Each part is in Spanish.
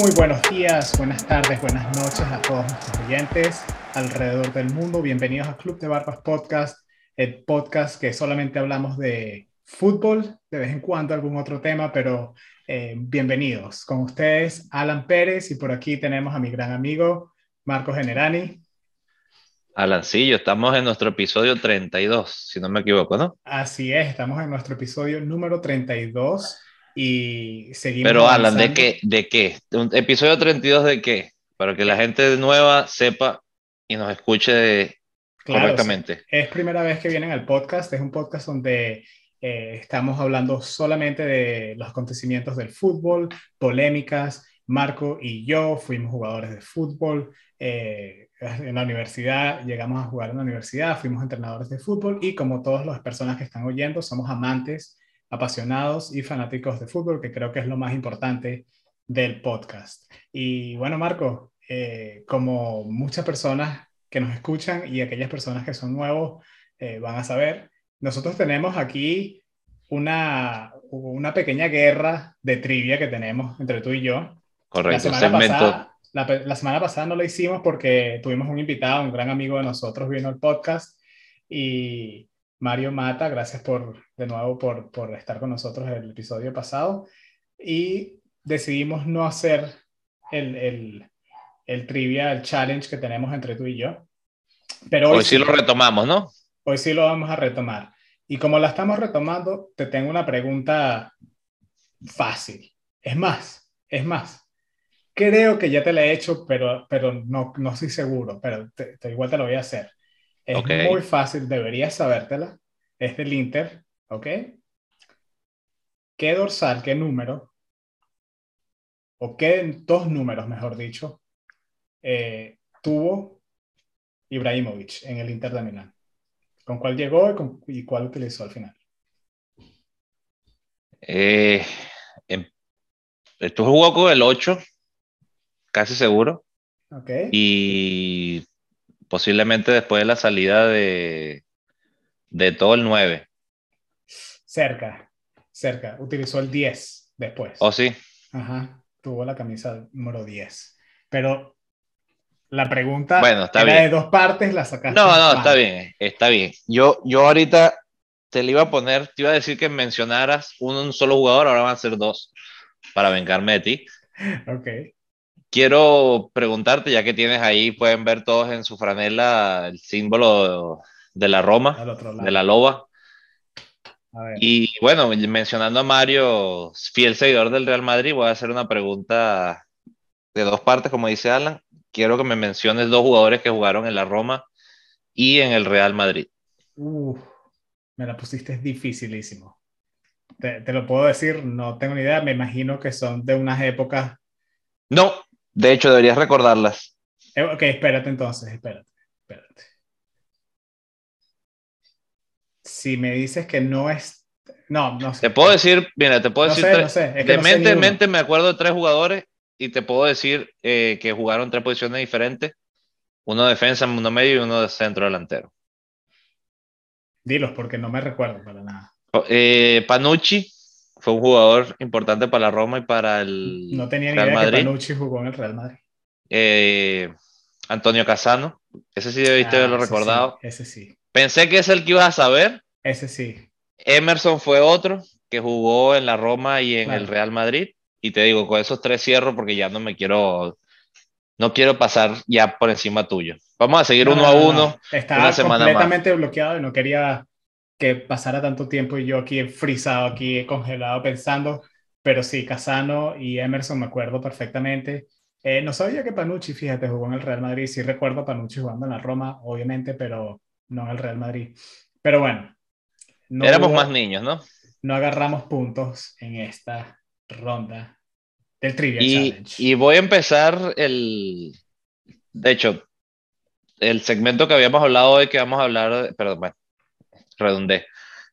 Muy buenos días, buenas tardes, buenas noches a todos nuestros oyentes alrededor del mundo. Bienvenidos a Club de Barbas Podcast, el podcast que solamente hablamos de fútbol, de vez en cuando algún otro tema, pero eh, bienvenidos. Con ustedes, Alan Pérez, y por aquí tenemos a mi gran amigo Marco Generani. Alancillo, estamos en nuestro episodio 32, si no me equivoco, ¿no? Así es, estamos en nuestro episodio número 32 y seguimos. Pero Alan, ¿de qué? ¿De qué? ¿Un episodio 32 de qué? Para que la gente nueva sepa y nos escuche correctamente. Es primera vez que vienen al podcast, es un podcast donde eh, estamos hablando solamente de los acontecimientos del fútbol, polémicas. Marco y yo fuimos jugadores de fútbol. Eh, en la universidad, llegamos a jugar en la universidad, fuimos entrenadores de fútbol y como todas las personas que están oyendo, somos amantes apasionados y fanáticos de fútbol, que creo que es lo más importante del podcast. Y bueno, Marco, eh, como muchas personas que nos escuchan y aquellas personas que son nuevos eh, van a saber, nosotros tenemos aquí una, una pequeña guerra de trivia que tenemos entre tú y yo. Correcto, la semana, pasada, la, la semana pasada no lo hicimos porque tuvimos un invitado, un gran amigo de nosotros, vino al podcast y Mario Mata, gracias por, de nuevo por, por estar con nosotros en el episodio pasado. Y decidimos no hacer el, el, el trivia, el challenge que tenemos entre tú y yo. Pero hoy, sí lo retomamos, ¿no? Hoy sí lo vamos a retomar. Y como la estamos retomando, te tengo una pregunta fácil. Es más, es más. Creo que ya te la he hecho, pero, pero no, no estoy seguro, pero te, igual te lo voy a hacer. Es muy fácil, deberías sabértela. Es del Inter, ¿ok? ¿Qué dorsal, qué número, o qué dos números, mejor dicho, eh, tuvo Ibrahimovic en el Inter de Milán? ¿Con cuál llegó y, con, y cuál utilizó al final? Eh, em, tú jugó con el 8, casi seguro. Ok. Y posiblemente después de la salida de, de todo el 9. Cerca, cerca. Utilizó el 10 después. ¿O sí? Ajá, tuvo la camisa número 10. Pero la pregunta bueno, está era bien. de dos partes, la sacaste. No, no, está bien, está bien. Yo, yo ahorita te le iba a poner, te iba a decir que mencionaras un, un solo jugador, ahora van a ser dos, para vengarme de ti. Ok. Quiero preguntarte, ya que tienes ahí, pueden ver todos en su franela el símbolo de la Roma, de la loba. Y bueno, mencionando a Mario, fiel seguidor del Real Madrid, voy a hacer una pregunta de dos partes, como dice Alan. Quiero que me menciones dos jugadores que jugaron en la Roma y en el Real Madrid. Uf, me la pusiste dificilísimo. Te, te, lo puedo decir, no tengo ni idea, me imagino que son de unas épocas. No, de hecho deberías recordarlas. Eh, ok, espérate entonces, espérate, espérate. Si me dices que no es... No, no sé. Te puedo decir, mira, te puedo No decir... sé, tres- no sé, es que de no sé mente en mente me acuerdo de tres jugadores y te puedo decir eh, que jugaron tres posiciones diferentes. Uno defensa, uno medio y uno de centro delantero. Dilos porque no me recuerdo para nada. Eh, Panucci fue un jugador importante para la Roma y para el No tenía ni Real idea Madrid. que Panucci jugó en el Real Madrid. Eh, Antonio Casano, ese sí debiste Ah, haberlo ese recordado. sí, ese sí, Pensé que es el que ibas a saber. ese sí. Emerson fue otro que jugó en la Roma y en Claro. el Real Madrid. Y te digo, con esos tres cierro porque ya no me quiero, no quiero pasar ya por encima tuyo. Vamos a seguir No, uno no, a no, no. uno. Estaba una semana completamente bloqueado y no quería que pasara tanto tiempo y yo aquí frisado, aquí congelado pensando. Pero sí, Casano y Emerson me acuerdo perfectamente. Eh, no sabía que Panucci, fíjate, jugó en el Real Madrid. Sí recuerdo a Panucci jugando en la Roma, obviamente, pero no en el Real Madrid. Pero bueno. no Éramos hubo- más niños, ¿no? no agarramos puntos en esta ronda del Trivia Y, Challenge. y voy a empezar el, de hecho, el segmento que habíamos hablado hoy, que vamos a hablar, perdón, bueno, redundé.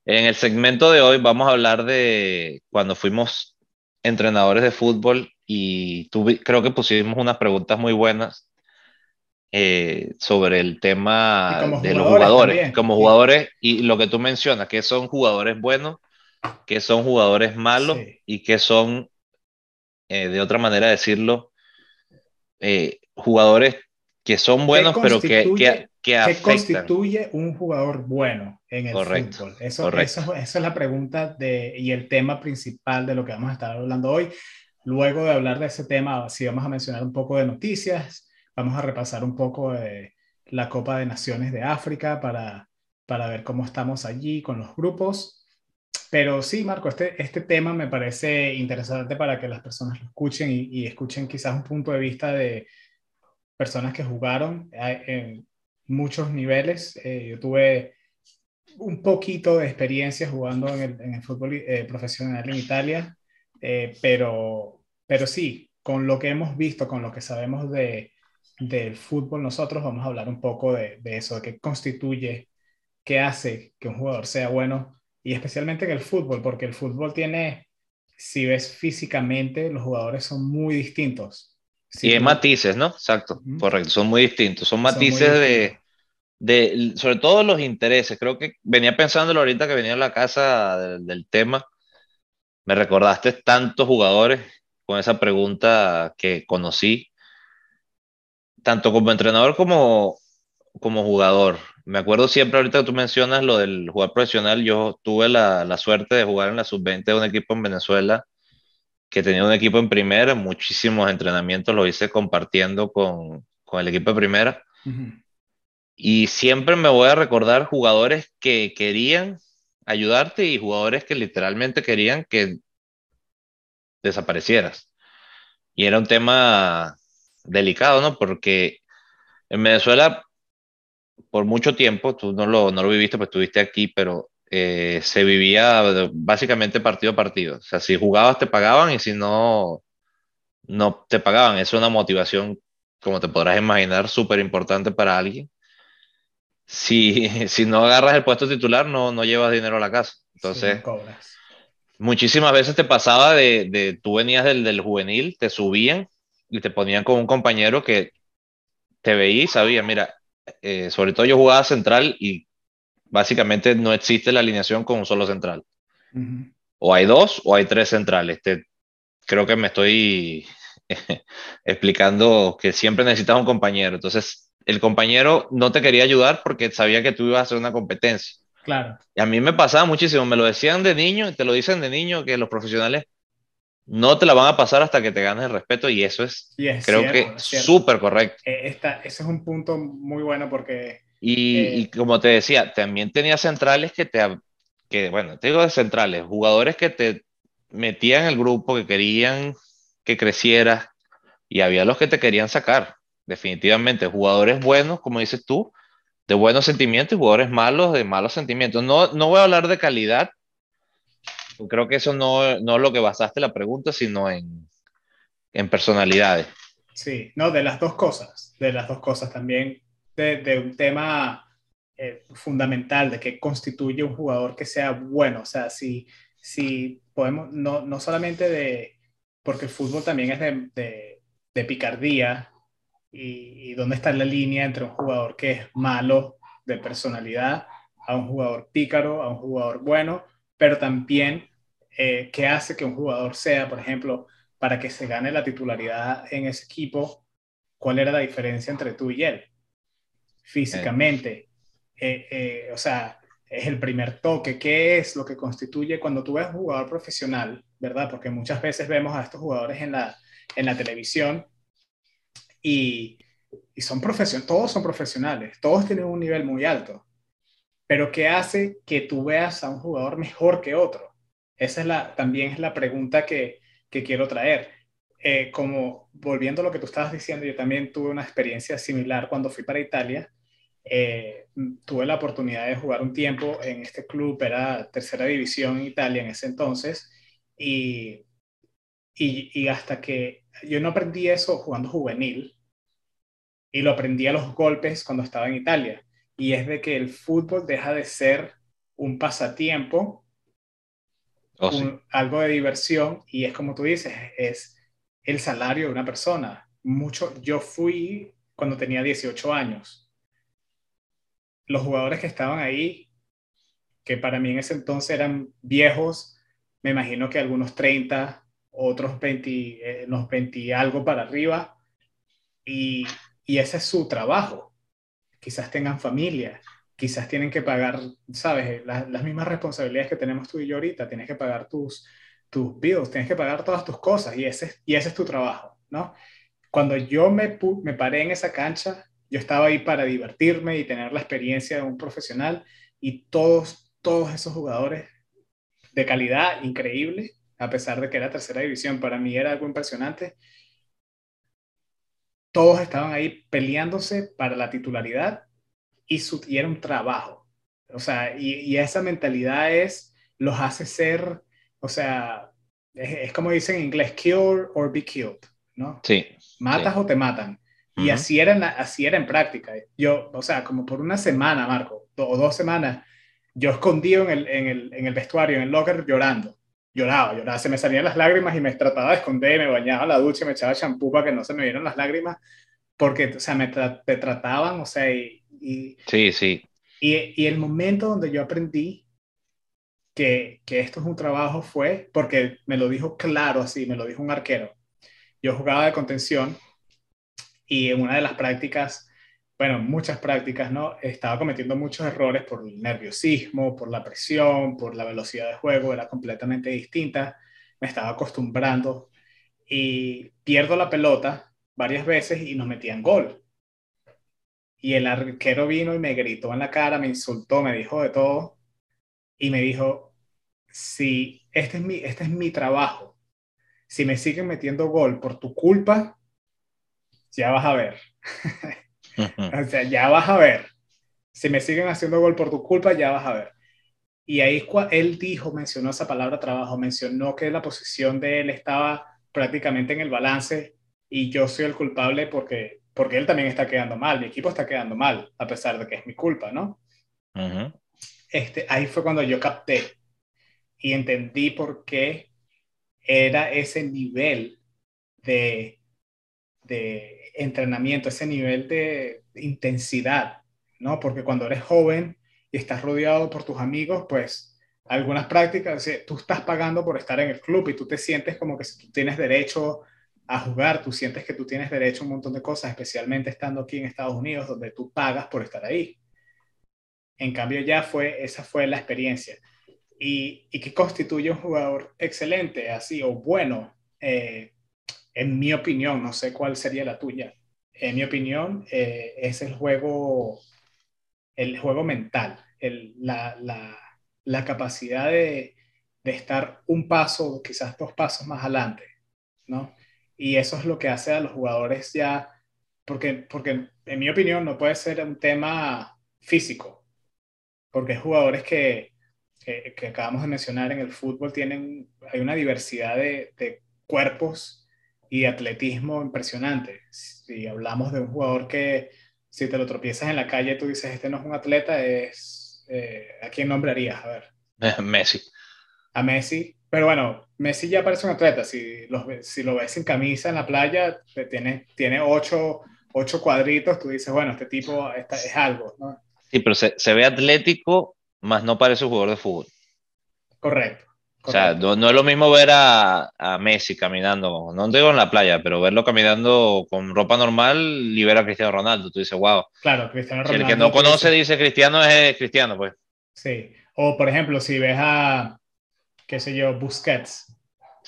En el segmento de hoy vamos a hablar de cuando fuimos entrenadores de fútbol y tuve, creo que pusimos unas preguntas muy buenas eh, sobre el tema de los jugadores también. como jugadores y lo que tú mencionas, que son jugadores buenos, que son jugadores malos Sí. y que son, eh, de otra manera de decirlo, eh, jugadores que son buenos, pero que, que, que ¿Qué constituye un jugador bueno en el fútbol? Eso, eso, esa es la pregunta de, y el tema principal de lo que vamos a estar hablando hoy. Luego de hablar de ese tema, sí vamos a mencionar un poco de noticias, vamos a repasar un poco de la Copa de Naciones de África para, para ver cómo estamos allí con los grupos. Pero sí, Marco, este, este tema me parece interesante para que las personas lo escuchen y, escuchen quizás un punto de vista de personas que jugaron en muchos niveles. Eh, yo tuve un poquito de experiencia jugando en el, en el fútbol eh, profesional en Italia, eh, pero, pero sí, con lo que hemos visto, con lo que sabemos de, del fútbol, nosotros vamos a hablar un poco de, de eso, de qué constituye, qué hace que un jugador sea bueno, y especialmente en el fútbol, porque el fútbol tiene, si ves físicamente, los jugadores son muy distintos. Y hay matices, ¿no? Exacto, correcto, son muy distintos, son matices de, de, sobre todo los intereses. Creo que venía pensándolo ahorita que venía a la casa del tema, me recordaste tantos jugadores con esa pregunta que conocí, tanto como entrenador como, como jugador. Me acuerdo siempre, ahorita que tú mencionas lo del jugar profesional, yo tuve la, la suerte de jugar en la sub-20 de un equipo en Venezuela que tenía un equipo en primera, muchísimos entrenamientos lo hice compartiendo con, con el equipo de primera. Y siempre me voy a recordar jugadores que querían ayudarte y jugadores que literalmente querían que desaparecieras. Y era un tema delicado, ¿no? Porque en Venezuela, por mucho tiempo, tú no lo, no lo viviste, pues estuviste aquí, pero eh, se vivía básicamente partido a partido. O sea, si jugabas te pagaban y si no, no te pagaban. Es una motivación, como te podrás imaginar, súper importante para alguien. Si, si no agarras el puesto titular, no, no llevas dinero a la casa. Entonces, muchísimas veces te pasaba de, de tú venías del, del, juvenil, te subían y te ponían con un compañero que te veía y sabía, mira, eh, sobre todo yo jugaba central y básicamente no existe la alineación con un solo central. O hay dos o hay tres centrales. Te, creo que me estoy explicando que siempre necesitas un compañero. Entonces, el compañero no te quería ayudar porque sabía que tú ibas a hacer una competencia. Claro. Y a mí me pasaba muchísimo, me lo decían de niño, y te lo dicen de niño, que los profesionales no te la van a pasar hasta que te ganes el respeto y eso es, creo que súper correcto. Eh, esta, ese es un punto muy bueno porque... Y, eh, y, como te decía, también tenía centrales que te, que bueno, te digo de centrales, jugadores que te metían en el grupo, que querían que crecieras y había los que te querían sacar, definitivamente, jugadores buenos, como dices tú, de buenos sentimientos y jugadores malos de malos sentimientos. No, no voy a hablar de calidad, creo que eso no, no es lo que basaste la pregunta, sino en, en personalidades. Sí, no, de las dos cosas, de las dos cosas también, de, de un tema eh, fundamental de qué constituye un jugador que sea bueno, o sea, si, si podemos, no, no solamente de, porque el fútbol también es de, de, picardía, y, dónde está la línea entre un jugador que es malo de personalidad a un jugador pícaro, a un jugador bueno, pero también eh, qué hace que un jugador sea, por ejemplo, para que se gane la titularidad en ese equipo, cuál era la diferencia entre tú y él físicamente. Eh, eh, o sea, es el primer toque, qué es lo que constituye cuando tú ves un jugador profesional, ¿verdad? Porque muchas veces vemos a estos jugadores en la, en la televisión y, y son profesionales, todos son profesionales, todos tienen un nivel muy alto, pero ¿qué hace que tú veas a un jugador mejor que otro? Esa es la, también es la pregunta que, que quiero traer. Eh, como volviendo a lo que tú estabas diciendo, yo también tuve una experiencia similar cuando fui para Italia. Eh, tuve la oportunidad de jugar un tiempo en este club, era tercera división en Italia en ese entonces, y, y, y hasta que yo no aprendí eso jugando juvenil y lo aprendí a los golpes cuando estaba en Italia. Y es de que el fútbol deja de ser un pasatiempo, oh, algo de diversión, y es como tú dices, es el salario de una persona. Mucho, yo fui cuando tenía 18 años. Los jugadores que estaban ahí, que para mí en ese entonces eran viejos, me imagino que algunos 30, otros 20, eh, 20 algo para arriba, y, y ese es su trabajo. Quizás tengan familia, quizás tienen que pagar, ¿sabes? las mismas responsabilidades que tenemos tú y yo ahorita, tienes que pagar tus, tus bills, tienes que pagar todas tus cosas y ese, y ese es tu trabajo, ¿no? Cuando yo me, me paré en esa cancha, yo estaba ahí para divertirme y tener la experiencia de un profesional y todos, todos esos jugadores de calidad increíble, a pesar de que era tercera división, para mí era algo impresionante. Todos estaban ahí peleándose para la titularidad y, su, era un trabajo. O sea, y, esa mentalidad es, los hace ser, o sea, es, como dicen en inglés, kill or be killed, ¿no? Sí. Matas o te matan. Y así, era en así era en práctica. Yo, o sea, como por una semana, Marco, o dos semanas, yo escondido en el, en, el, en el vestuario, en el locker, llorando. Lloraba, lloraba, se me salían las lágrimas y me trataba de esconder, me bañaba la ducha, me echaba champú para que no se me vieran las lágrimas, porque, o sea, me te trataban, o sea, y, y, sí, sí. Y, y, el momento donde yo aprendí que, que, esto es un trabajo fue porque me lo dijo claro así, me lo dijo un arquero. Yo jugaba de contención y en una de las prácticas, bueno, muchas prácticas, ¿no? Estaba cometiendo muchos errores por el nerviosismo, por la presión, por la velocidad de juego, era completamente distinta. Me estaba acostumbrando y pierdo la pelota varias veces y nos metían gol y el arquero vino y me gritó en la cara, me insultó, me dijo de todo y me dijo, si este es mi, este es mi trabajo, si me siguen metiendo gol por tu culpa, ya vas a ver. o sea, ya vas a ver. Si me siguen haciendo gol por tu culpa, ya vas a ver. Y ahí él dijo, mencionó esa palabra trabajo, mencionó que la posición de él estaba prácticamente en el balance y yo soy el culpable porque porque él también está quedando mal, mi equipo está quedando mal, a pesar de que es mi culpa, ¿no? Este, ahí fue cuando yo capté y entendí por qué era ese nivel de, de entrenamiento, ese nivel de intensidad, ¿no? Porque cuando eres joven y estás rodeado por tus amigos, pues algunas prácticas, tú estás pagando por estar en el club y tú te sientes como que tú tienes derecho a jugar, tú sientes que tú tienes derecho a un montón de cosas, especialmente estando aquí en Estados Unidos, donde tú pagas por estar ahí. En cambio, ya fue, esa fue la experiencia. ¿Y, y qué constituye un jugador excelente, así o bueno? Eh, en mi opinión, no sé cuál sería la tuya. En mi opinión, eh, es el juego, el juego mental, el, la, la, la, capacidad de, de estar un paso, quizás dos pasos más adelante, ¿no? Y eso es lo que hace a los jugadores ya, porque, porque en mi opinión no puede ser un tema físico, porque jugadores que, que, acabamos de mencionar en el fútbol tienen, hay una diversidad de, de cuerpos y atletismo impresionante. Si hablamos de un jugador que si te lo tropiezas en la calle, tú dices, este no es un atleta, es... Eh, ¿A quién nombrarías? A ver. Messi. A Messi. Pero bueno, Messi ya parece un atleta. Si lo, si lo ves en camisa en la playa, tiene, tiene ocho, ocho cuadritos, tú dices, bueno, este tipo es algo. ¿no? Sí, pero se, se, ve atlético, más no parece un jugador de fútbol. Correcto. O sea, no, no, es lo mismo ver a, a, Messi caminando, no digo en la playa, pero verlo caminando con ropa normal libera a Cristiano Ronaldo. Tú dices, wow. Claro, Cristiano Ronaldo. Si el que no conoce dice Cristiano es Cristiano, pues. Sí. O, por ejemplo, si ves a, qué sé yo, Busquets.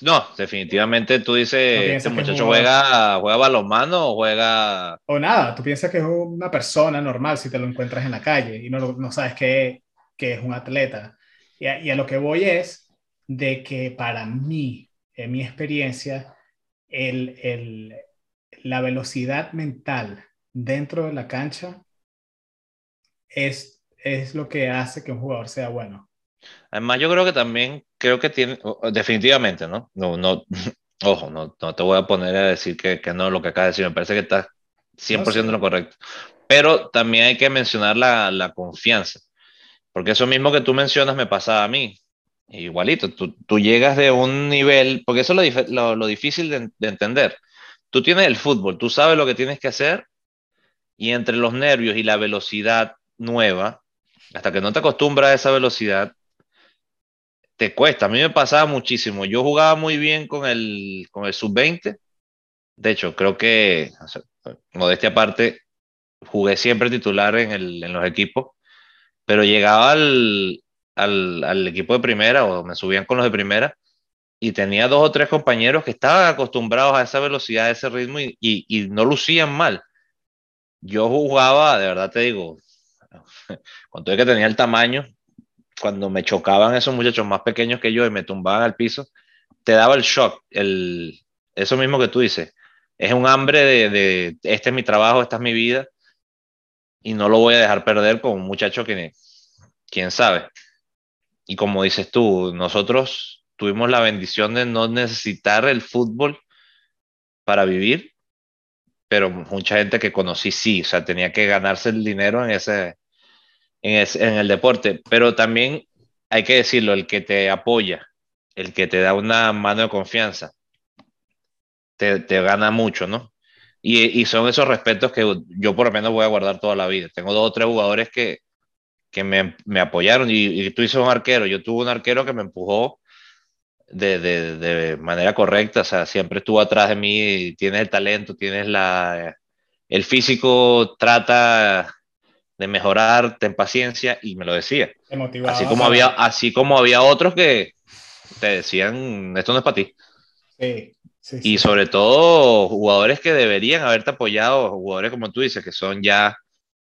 No, definitivamente tú dices, este muchacho juega, juega balonmano o juega... O nada, tú piensas que es una persona normal si te lo encuentras en la calle y no, no sabes que, que, es un atleta. Y a, y a, lo que voy es de que para mí, en mi experiencia, el, el, la velocidad mental dentro de la cancha es, es lo que hace que un jugador sea bueno. Además, yo creo que también, creo que tiene, definitivamente, ¿no? No, no, ojo, no, no te voy a poner a decir que, que no lo que acaba de decir, me parece que está 100% lo correcto. Pero también hay que mencionar la, la, confianza, porque eso mismo que tú mencionas me pasa a mí. Igualito, tú, tú llegas de un nivel, porque eso es lo, lo, lo difícil de, de entender. Tú tienes el fútbol, tú sabes lo que tienes que hacer y entre los nervios y la velocidad nueva, hasta que no te acostumbras a esa velocidad, te cuesta. A mí me pasaba muchísimo. Yo jugaba muy bien con el, con el sub-20. De hecho, creo que modestia aparte, jugué siempre titular en, el, en los equipos, pero llegaba al, al, al, equipo de primera o me subían con los de primera y tenía dos o tres compañeros que estaban acostumbrados a esa velocidad, a ese ritmo y, y, y no lucían mal. Yo jugaba, de verdad te digo, cuando que tenía el tamaño, cuando me chocaban esos muchachos más pequeños que yo y me tumbaban al piso, te daba el shock, el, eso mismo que tú dices. Es un hambre de, de, este es mi trabajo, esta es mi vida, y no lo voy a dejar perder con un muchacho que, quién sabe. Y como dices tú, nosotros tuvimos la bendición de no necesitar el fútbol para vivir, pero mucha gente que conocí sí, o sea, tenía que ganarse el dinero en ese, en, el deporte, pero también hay que decirlo, el que te apoya, el que te da una mano de confianza, te, te gana mucho, ¿no? Y, y, son esos respetos que yo por lo menos voy a guardar toda la vida. Tengo dos o tres jugadores que, que me, me apoyaron y, y, tú dices un arquero, yo tuve un arquero que me empujó de, de, de, manera correcta, o sea, siempre estuvo atrás de mí, tienes el talento, tienes la, el físico, trata de mejorar, ten paciencia, y me lo decía. Así como, había, así como había otros que te decían, esto no es para ti. y sobre todo jugadores que deberían haberte apoyado, jugadores como tú dices, que son ya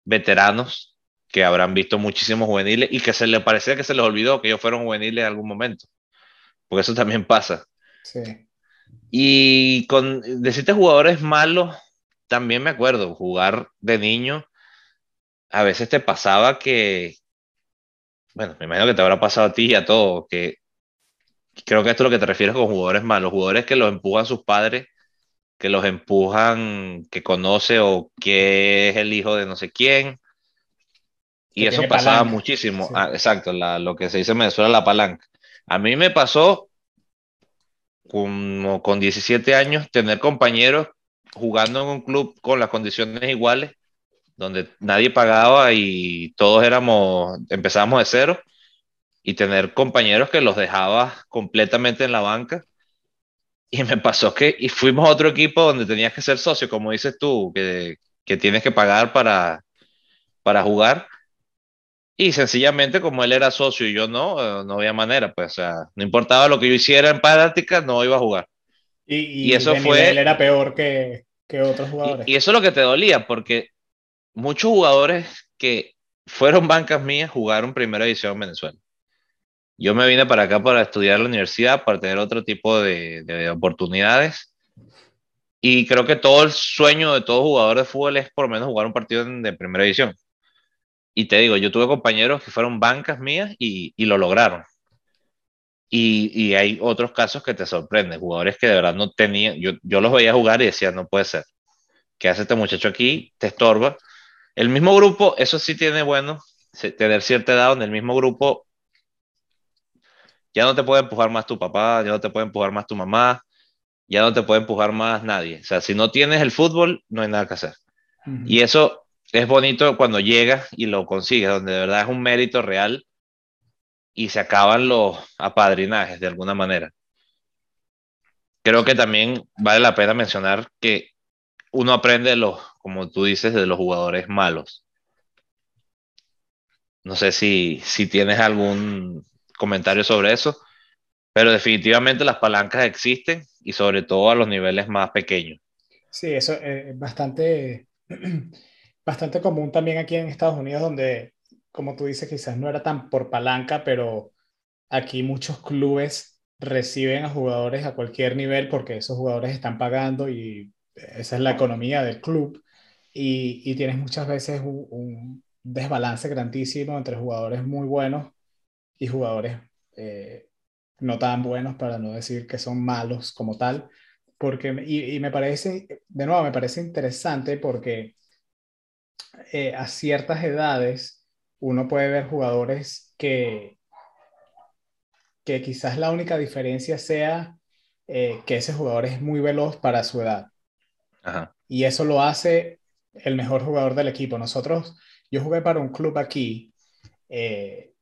veteranos, que habrán visto muchísimos juveniles y que se les parecía que se les olvidó que ellos fueron juveniles en algún momento. Porque eso también pasa. Y con decirte jugadores malos, también me acuerdo, jugar de niño a veces te pasaba que, bueno, me imagino que te habrá pasado a ti y a todos, que creo que esto es lo que te refieres con jugadores malos, jugadores que los empujan sus padres, que los empujan, que conoce o que es el hijo de no sé quién. Y eso pasaba muchísimo. Ah, exacto, lo que se dice en Venezuela, la palanca. A mí me pasó como con 17 años tener compañeros jugando en un club con las condiciones iguales donde nadie pagaba y todos éramos, empezábamos de cero y tener compañeros que los dejaba completamente en la banca. Y me pasó que, y fuimos a otro equipo donde tenías que ser socio, como dices tú, que, que tienes que pagar para, para jugar. Y sencillamente, como él era socio y yo no, no había manera, pues, o sea, no importaba lo que yo hiciera en práctica, no iba a jugar. Y, y, eso fue. Él era peor que, que otros jugadores. Y, y, eso es lo que te dolía, porque muchos jugadores que fueron bancas mías jugaron primera división en Venezuela. Yo me vine para acá para estudiar la universidad, para tener otro tipo de, de oportunidades. Y creo que todo el sueño de todo jugador de fútbol es por lo menos jugar un partido de primera división. Y te digo, yo tuve compañeros que fueron bancas mías y, lo lograron. Y, y, hay otros casos que te sorprenden, jugadores que de verdad no tenían, yo, yo los veía jugar y decía, no puede ser. ¿Qué hace este muchacho aquí? Te estorba. El mismo grupo, eso sí tiene bueno, tener cierta edad en el mismo grupo ya no te puede empujar más tu papá, ya no te puede empujar más tu mamá, ya no te puede empujar más nadie. O sea, si no tienes el fútbol, no hay nada que hacer. Y eso es bonito cuando llegas y lo consigues, donde de verdad es un mérito real y se acaban los apadrinajes de alguna manera. Creo que también vale la pena mencionar que uno aprende los, como tú dices, de los jugadores malos. No sé si, si tienes algún comentario sobre eso, pero definitivamente las palancas existen y sobre todo a los niveles más pequeños. Sí, eso es bastante, bastante común también aquí en Estados Unidos, donde, como tú dices, quizás no era tan por palanca, pero aquí muchos clubes reciben a jugadores a cualquier nivel porque esos jugadores están pagando y esa es la economía del club y, y tienes muchas veces un, un, desbalance grandísimo entre jugadores muy buenos y jugadores eh, no tan buenos, para no decir que son malos como tal, porque, y, y me parece, de nuevo, me parece interesante porque eh, a ciertas edades uno puede ver jugadores que, que quizás la única diferencia sea eh, que ese jugador es muy veloz para su edad. Y eso lo hace el mejor jugador del equipo. Nosotros, yo jugué para un club aquí, eh,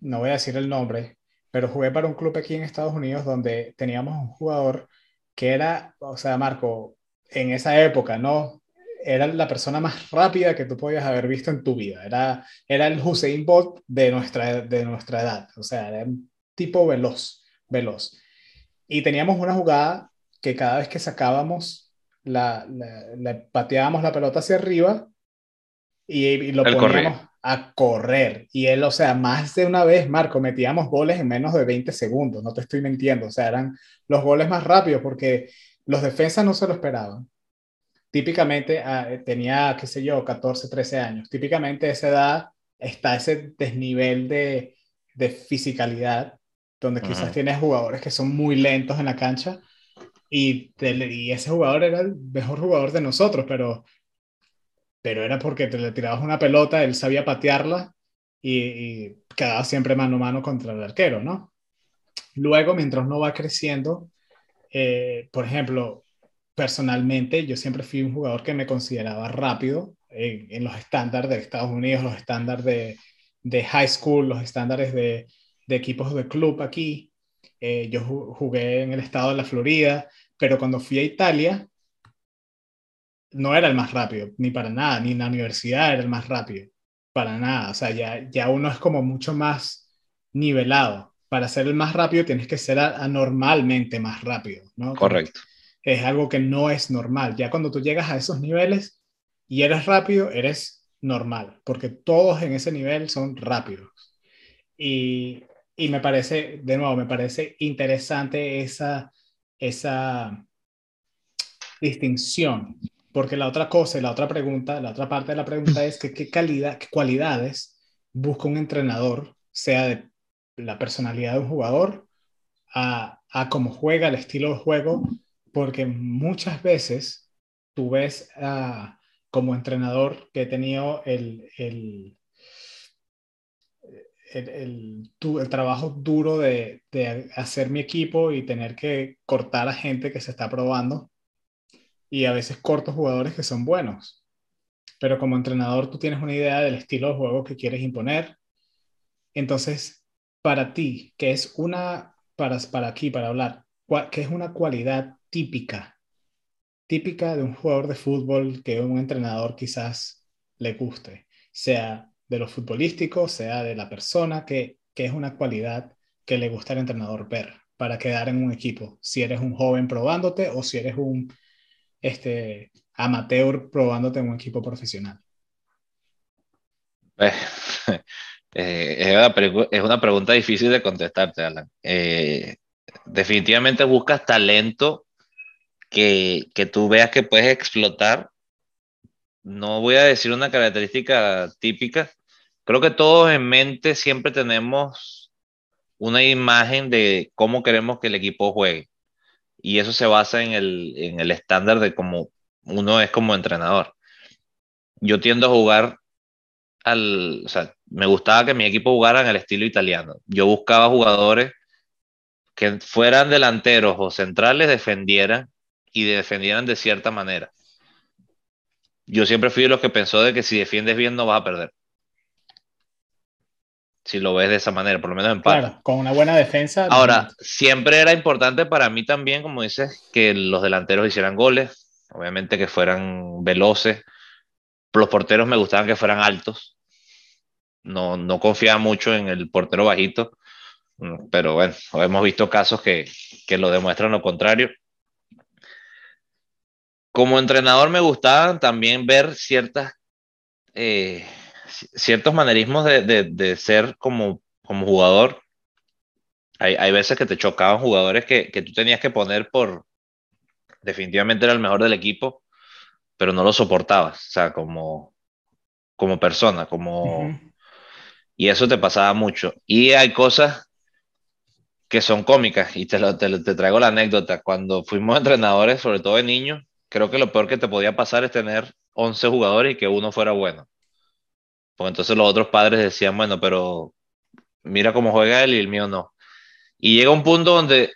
no voy a decir el nombre, pero jugué para un club aquí en Estados Unidos donde teníamos un jugador que era, o sea, Marco, en esa época, ¿no? era la persona más rápida que tú podías haber visto en tu vida. Era, era el Hussein Bolt de nuestra, de nuestra edad. O sea, era un tipo veloz, veloz. Y teníamos una jugada que cada vez que sacábamos, la, le pateábamos la pelota hacia arriba y, lo poníamos a correr. Y él, o sea, más de una vez, Marco, metíamos goles en menos de 20 segundos, no te estoy mintiendo. O sea, eran los goles más rápidos porque los defensas no se lo esperaban. Típicamente ah, tenía, qué sé yo, 14, 13 años. Típicamente a esa edad está ese desnivel de, de fisicalidad, donde quizás tienes jugadores que son muy lentos en la cancha y, y, ese jugador era el mejor jugador de nosotros, pero, pero era porque te le tirabas una pelota, él sabía patearla y, y quedaba siempre mano a mano contra el arquero, ¿no? Luego, mientras uno va creciendo, eh, por ejemplo, personalmente yo siempre fui un jugador que me consideraba rápido en, los estándares de Estados Unidos, los estándares de, de high school, los estándares de, de, equipos de club aquí. Eh, yo jugué en el estado de la Florida, pero cuando fui a Italia no era el más rápido, ni para nada, ni en la universidad era el más rápido, para nada. O sea, ya, ya uno es como mucho más nivelado para ser el más rápido tienes que ser anormalmente más rápido, ¿no? Correcto. Es algo que no es normal. Ya cuando tú llegas a esos niveles y eres rápido, eres normal, porque todos en ese nivel son rápidos. Y, y me parece, de nuevo, me parece interesante esa, esa distinción, porque la otra cosa, la otra pregunta, la otra parte de la pregunta es que qué calidad, qué cualidades busca un entrenador, sea de la personalidad de un jugador a, a cómo juega, el estilo de juego, porque muchas veces tú ves como entrenador que he tenido el, el, el, el, trabajo duro de, de, hacer mi equipo y tener que cortar a gente que se está probando y a veces corto jugadores que son buenos. Pero como entrenador tú tienes una idea del estilo de juego que quieres imponer. Entonces para ti, que es una, para, para aquí, para hablar, que es una cualidad típica, típica de un jugador de fútbol que un entrenador quizás le guste, sea de lo futbolístico, sea de la persona, que, que es una cualidad que le gusta al entrenador ver para quedar en un equipo, si eres un joven probándote o si eres un este, amateur probándote en un equipo profesional. Eh, eh, es, una es, una pregunta difícil de contestarte, Alan. Eh, definitivamente buscas talento que, que tú veas que puedes explotar. No voy a decir una característica típica. Creo que todos en mente siempre tenemos una imagen de cómo queremos que el equipo juegue. Y eso se basa en el, en el estándar de cómo uno es como entrenador. Yo tiendo a jugar al, o sea, me gustaba que mi equipo jugara en el estilo italiano. Yo buscaba jugadores que fueran delanteros o centrales, defendieran y defendieran de cierta manera. Yo siempre fui de los que pensó de que si defiendes bien no vas a perder. Si lo ves de esa manera, por lo menos en parte. Claro, con una buena defensa. Ahora, siempre era importante para mí también, como dices, que los delanteros hicieran goles, obviamente que fueran veloces. Los porteros me gustaban que fueran altos, no, no confiaba mucho en el portero bajito, pero bueno, hemos visto casos que, que lo demuestran lo contrario. Como entrenador me gustaba también ver ciertas, eh, ciertos manerismos de, de, de, ser como, como jugador. Hay, hay, veces que te chocaban jugadores que, que tú tenías que poner por, definitivamente era el mejor del equipo, pero no lo soportabas, o sea, como, como persona, como, y eso te pasaba mucho. Y hay cosas que son cómicas y te, te, traigo la anécdota. Cuando fuimos entrenadores, sobre todo de niños, creo que lo peor que te podía pasar es tener 11 jugadores y que uno fuera bueno. Pues entonces los otros padres decían, bueno, pero mira cómo juega él y el mío no. Y llega un punto donde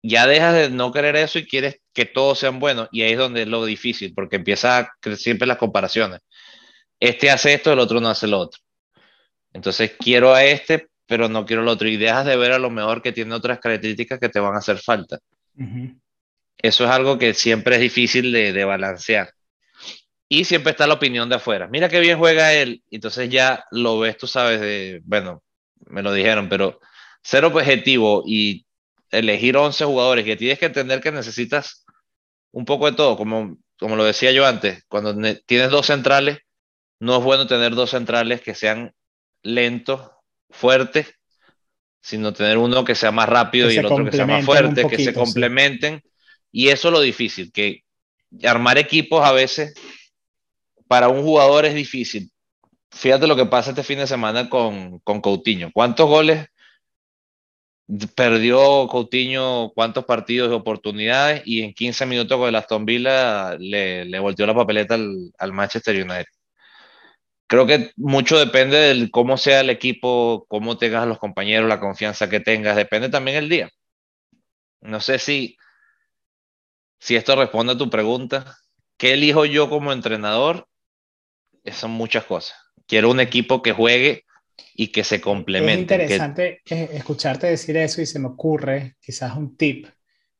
ya dejas de no querer eso y quieres que todos sean buenos. Y ahí es donde es lo difícil, porque empieza a siempre las comparaciones. Este hace esto, el otro no hace lo otro. Entonces quiero a este, pero no quiero al otro. Y dejas de ver a lo mejor que tiene otras características que te van a hacer falta. Eso es algo que siempre es difícil de, balancear. Y siempre está la opinión de afuera. Mira qué bien juega él. Entonces ya lo ves, tú sabes, de, bueno, me lo dijeron, pero ser objetivo y elegir 11 jugadores que tienes que entender que necesitas un poco de todo, como, como lo decía yo antes, cuando tienes dos centrales, no es bueno tener dos centrales que sean lentos, fuertes, sino tener uno que sea más rápido y el otro que sea más fuerte, que se complementen. Y eso es lo difícil, que armar equipos a veces para un jugador es difícil. Fíjate lo que pasa este fin de semana con, con Coutinho. ¿Cuántos goles perdió Coutinho? ¿Cuántos partidos de oportunidades? Y en 15 minutos con el Aston Villa le, le volteó la papeleta al, al Manchester United creo que mucho depende de cómo sea el equipo, cómo tengas a los compañeros, la confianza que tengas, depende también el día. No sé si, si esto responde a tu pregunta. ¿Qué elijo yo como entrenador? Son muchas cosas. Quiero un equipo que juegue y que se complemente. Es interesante escucharte decir eso y se me ocurre quizás un tip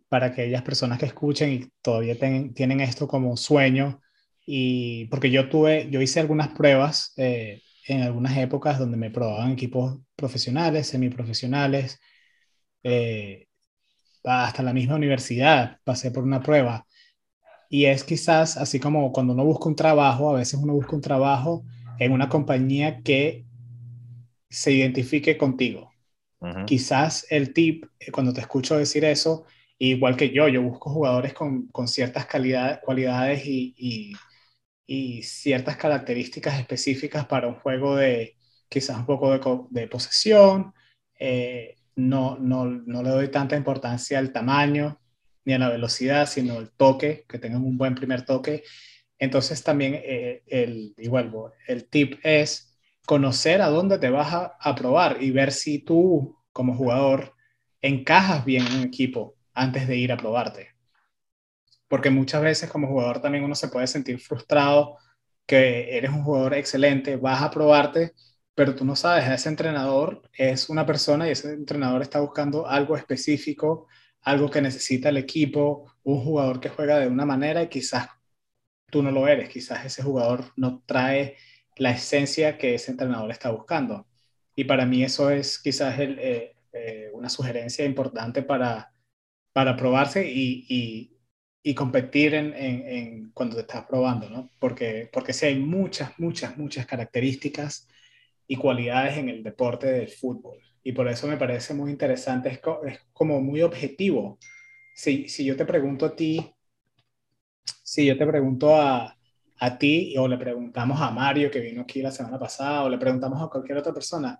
para aquellas personas que escuchen y todavía tienen esto como sueño y porque yo tuve, yo hice algunas pruebas eh, en algunas épocas donde me probaban equipos profesionales, semiprofesionales, eh, hasta la misma universidad pasé por una prueba. Y es quizás así como cuando uno busca un trabajo, a veces uno busca un trabajo en una compañía que se identifique contigo. Quizás el tip, eh, cuando te escucho decir eso, igual que yo, yo busco jugadores con, con ciertas calidad, cualidades y, y ciertas características específicas para un juego de quizás un poco de, de posesión. Eh, no, no, no, le doy tanta importancia al tamaño ni a la velocidad, sino el toque, que tengan un buen primer toque. Entonces también eh, el, igual, el tip es conocer a dónde te vas a, a, probar y ver si tú como jugador encajas bien en un equipo antes de ir a probarte porque muchas veces como jugador también uno se puede sentir frustrado que eres un jugador excelente, vas a probarte, pero tú no sabes, ese entrenador es una persona y ese entrenador está buscando algo específico, algo que necesita el equipo, un jugador que juega de una manera y quizás tú no lo eres, quizás ese jugador no trae la esencia que ese entrenador está buscando. Y para mí eso es quizás eh, eh, una sugerencia importante para, para probarse y, y competir en, cuando te estás probando, ¿no? Porque, porque sí hay muchas, muchas, muchas características y cualidades en el deporte del fútbol. Y por eso me parece muy interesante, es, es como muy objetivo. Si, si yo te pregunto a ti, si yo te pregunto a, a ti o le preguntamos a Mario que vino aquí la semana pasada o le preguntamos a cualquier otra persona,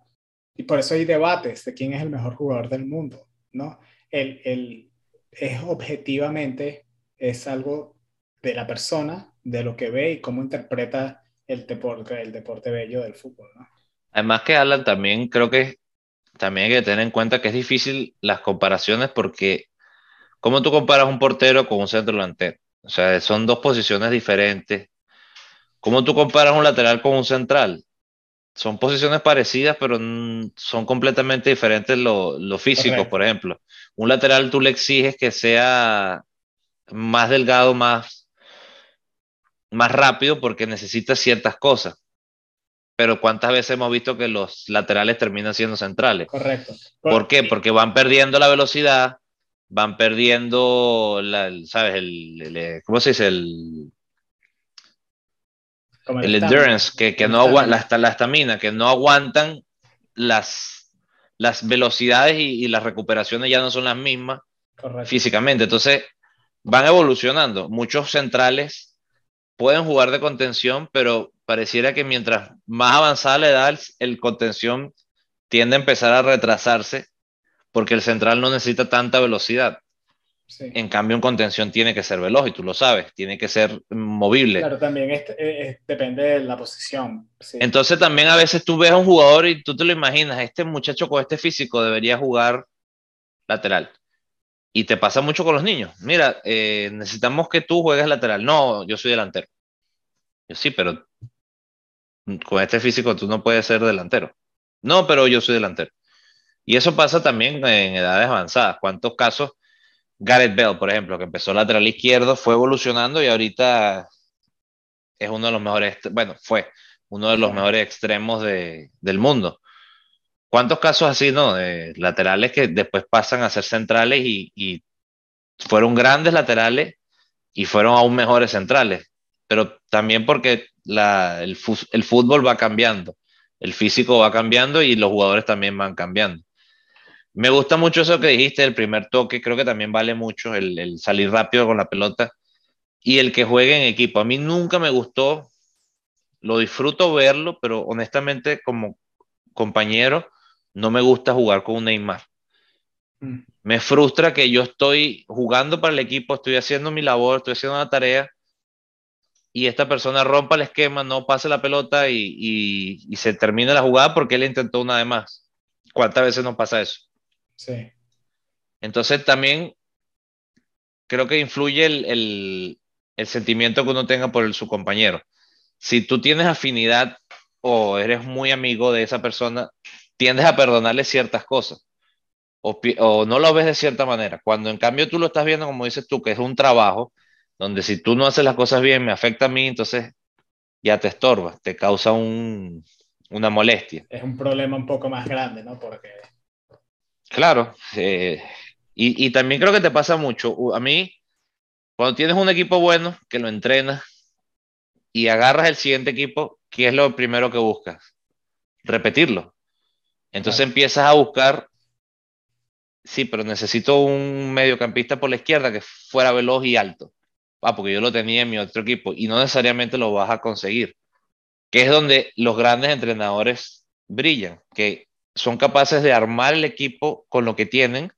y por eso hay debates de quién es el mejor jugador del mundo, ¿no? El, el, es objetivamente es algo de la persona, de lo que ve y cómo interpreta el deporte, el deporte bello del fútbol. ¿no? Además que Alan también creo que también hay que tener en cuenta que es difícil las comparaciones porque ¿cómo tú comparas un portero con un centro delantero? O sea, son dos posiciones diferentes. ¿Cómo tú comparas un lateral con un central? Son posiciones parecidas, pero son completamente diferentes lo, lo físico, por ejemplo. Un lateral tú le exiges que sea más delgado, más, más rápido porque necesita ciertas cosas. Pero ¿cuántas veces hemos visto que los laterales terminan siendo centrales? Correcto. ¿Por qué? Porque van perdiendo la velocidad, van perdiendo, la, ¿sabes? El, ¿Cómo se dice? El, el, endurance, que, que no aguanta, la estamina, que no aguantan las, las velocidades y, las recuperaciones ya no son las mismas físicamente. Entonces, van evolucionando. Muchos centrales pueden jugar de contención, pero pareciera que mientras más avanzada la edad, el contención tiende a empezar a retrasarse porque el central no necesita tanta velocidad. En cambio, un contención tiene que ser veloz y tú lo sabes, tiene que ser movible. Claro, también depende de la posición. Entonces también a veces tú ves a un jugador y tú te lo imaginas, este muchacho con este físico debería jugar lateral. Y te pasa mucho con los niños. Mira, eh, necesitamos que tú juegues lateral. No, yo soy delantero. Yo sí, pero con este físico tú no puedes ser delantero. No, pero yo soy delantero. Y eso pasa también en edades avanzadas. ¿Cuántos casos? Gareth Bell, por ejemplo, que empezó lateral izquierdo, fue evolucionando y ahorita es uno de los mejores, bueno, fue uno de los mejores extremos de, del mundo. ¿Cuántos casos así, no? De laterales que después pasan a ser centrales y, y fueron grandes laterales y fueron aún mejores centrales, pero también porque la, el, el, fútbol va cambiando, el físico va cambiando y los jugadores también van cambiando. Me gusta mucho eso que dijiste, el primer toque, creo que también vale mucho el, el salir rápido con la pelota y el que juegue en equipo. A mí nunca me gustó, lo disfruto verlo, pero honestamente como compañero no me gusta jugar con un Neymar. Mm. Me frustra que yo estoy jugando para el equipo, estoy haciendo mi labor, estoy haciendo una tarea y esta persona rompa el esquema, no pase la pelota y, se termina la jugada porque él intentó una de más. ¿Cuántas veces nos pasa eso? Sí. Entonces también creo que influye el, sentimiento que uno tenga por su compañero. Si tú tienes afinidad o eres muy amigo de esa persona, tiendes a perdonarle ciertas cosas o, no lo ves de cierta manera. Cuando en cambio tú lo estás viendo, como dices tú, que es un trabajo, donde si tú no haces las cosas bien, me afecta a mí, entonces ya te estorba, te causa un, una molestia. Es un problema un poco más grande, ¿no? Porque... Claro, eh, y, y, también creo que te pasa mucho. A mí, cuando tienes un equipo bueno, que lo entrenas y agarras el siguiente equipo, ¿qué es lo primero que buscas? Repetirlo. Entonces empiezas a buscar sí, pero necesito un mediocampista por la izquierda que fuera veloz y alto. Ah, porque yo lo tenía en mi otro equipo y no necesariamente lo vas a conseguir. Que es donde los grandes entrenadores brillan, que son capaces de armar el equipo con lo que tienen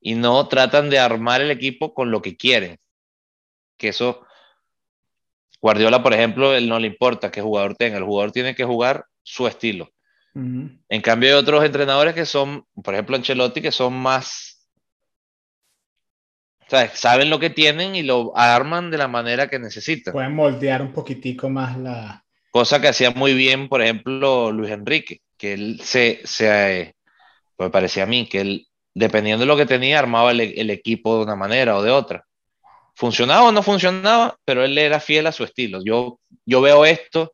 y no tratan de armar el equipo con lo que quieren. Que eso, Guardiola, por ejemplo, él no le importa qué jugador tenga, el jugador tiene que jugar su estilo. En cambio, hay otros entrenadores que son, por ejemplo, Ancelotti, que son más. Saben lo que tienen y lo arman de la manera que necesitan. Pueden moldear un poquitico más la. Cosa que hacía muy bien, por ejemplo, Luis Enrique, que él se. se pues me parecía a mí, que él, dependiendo de lo que tenía, armaba el, el equipo de una manera o de otra. Funcionaba o no funcionaba, pero él era fiel a su estilo. Yo, yo veo esto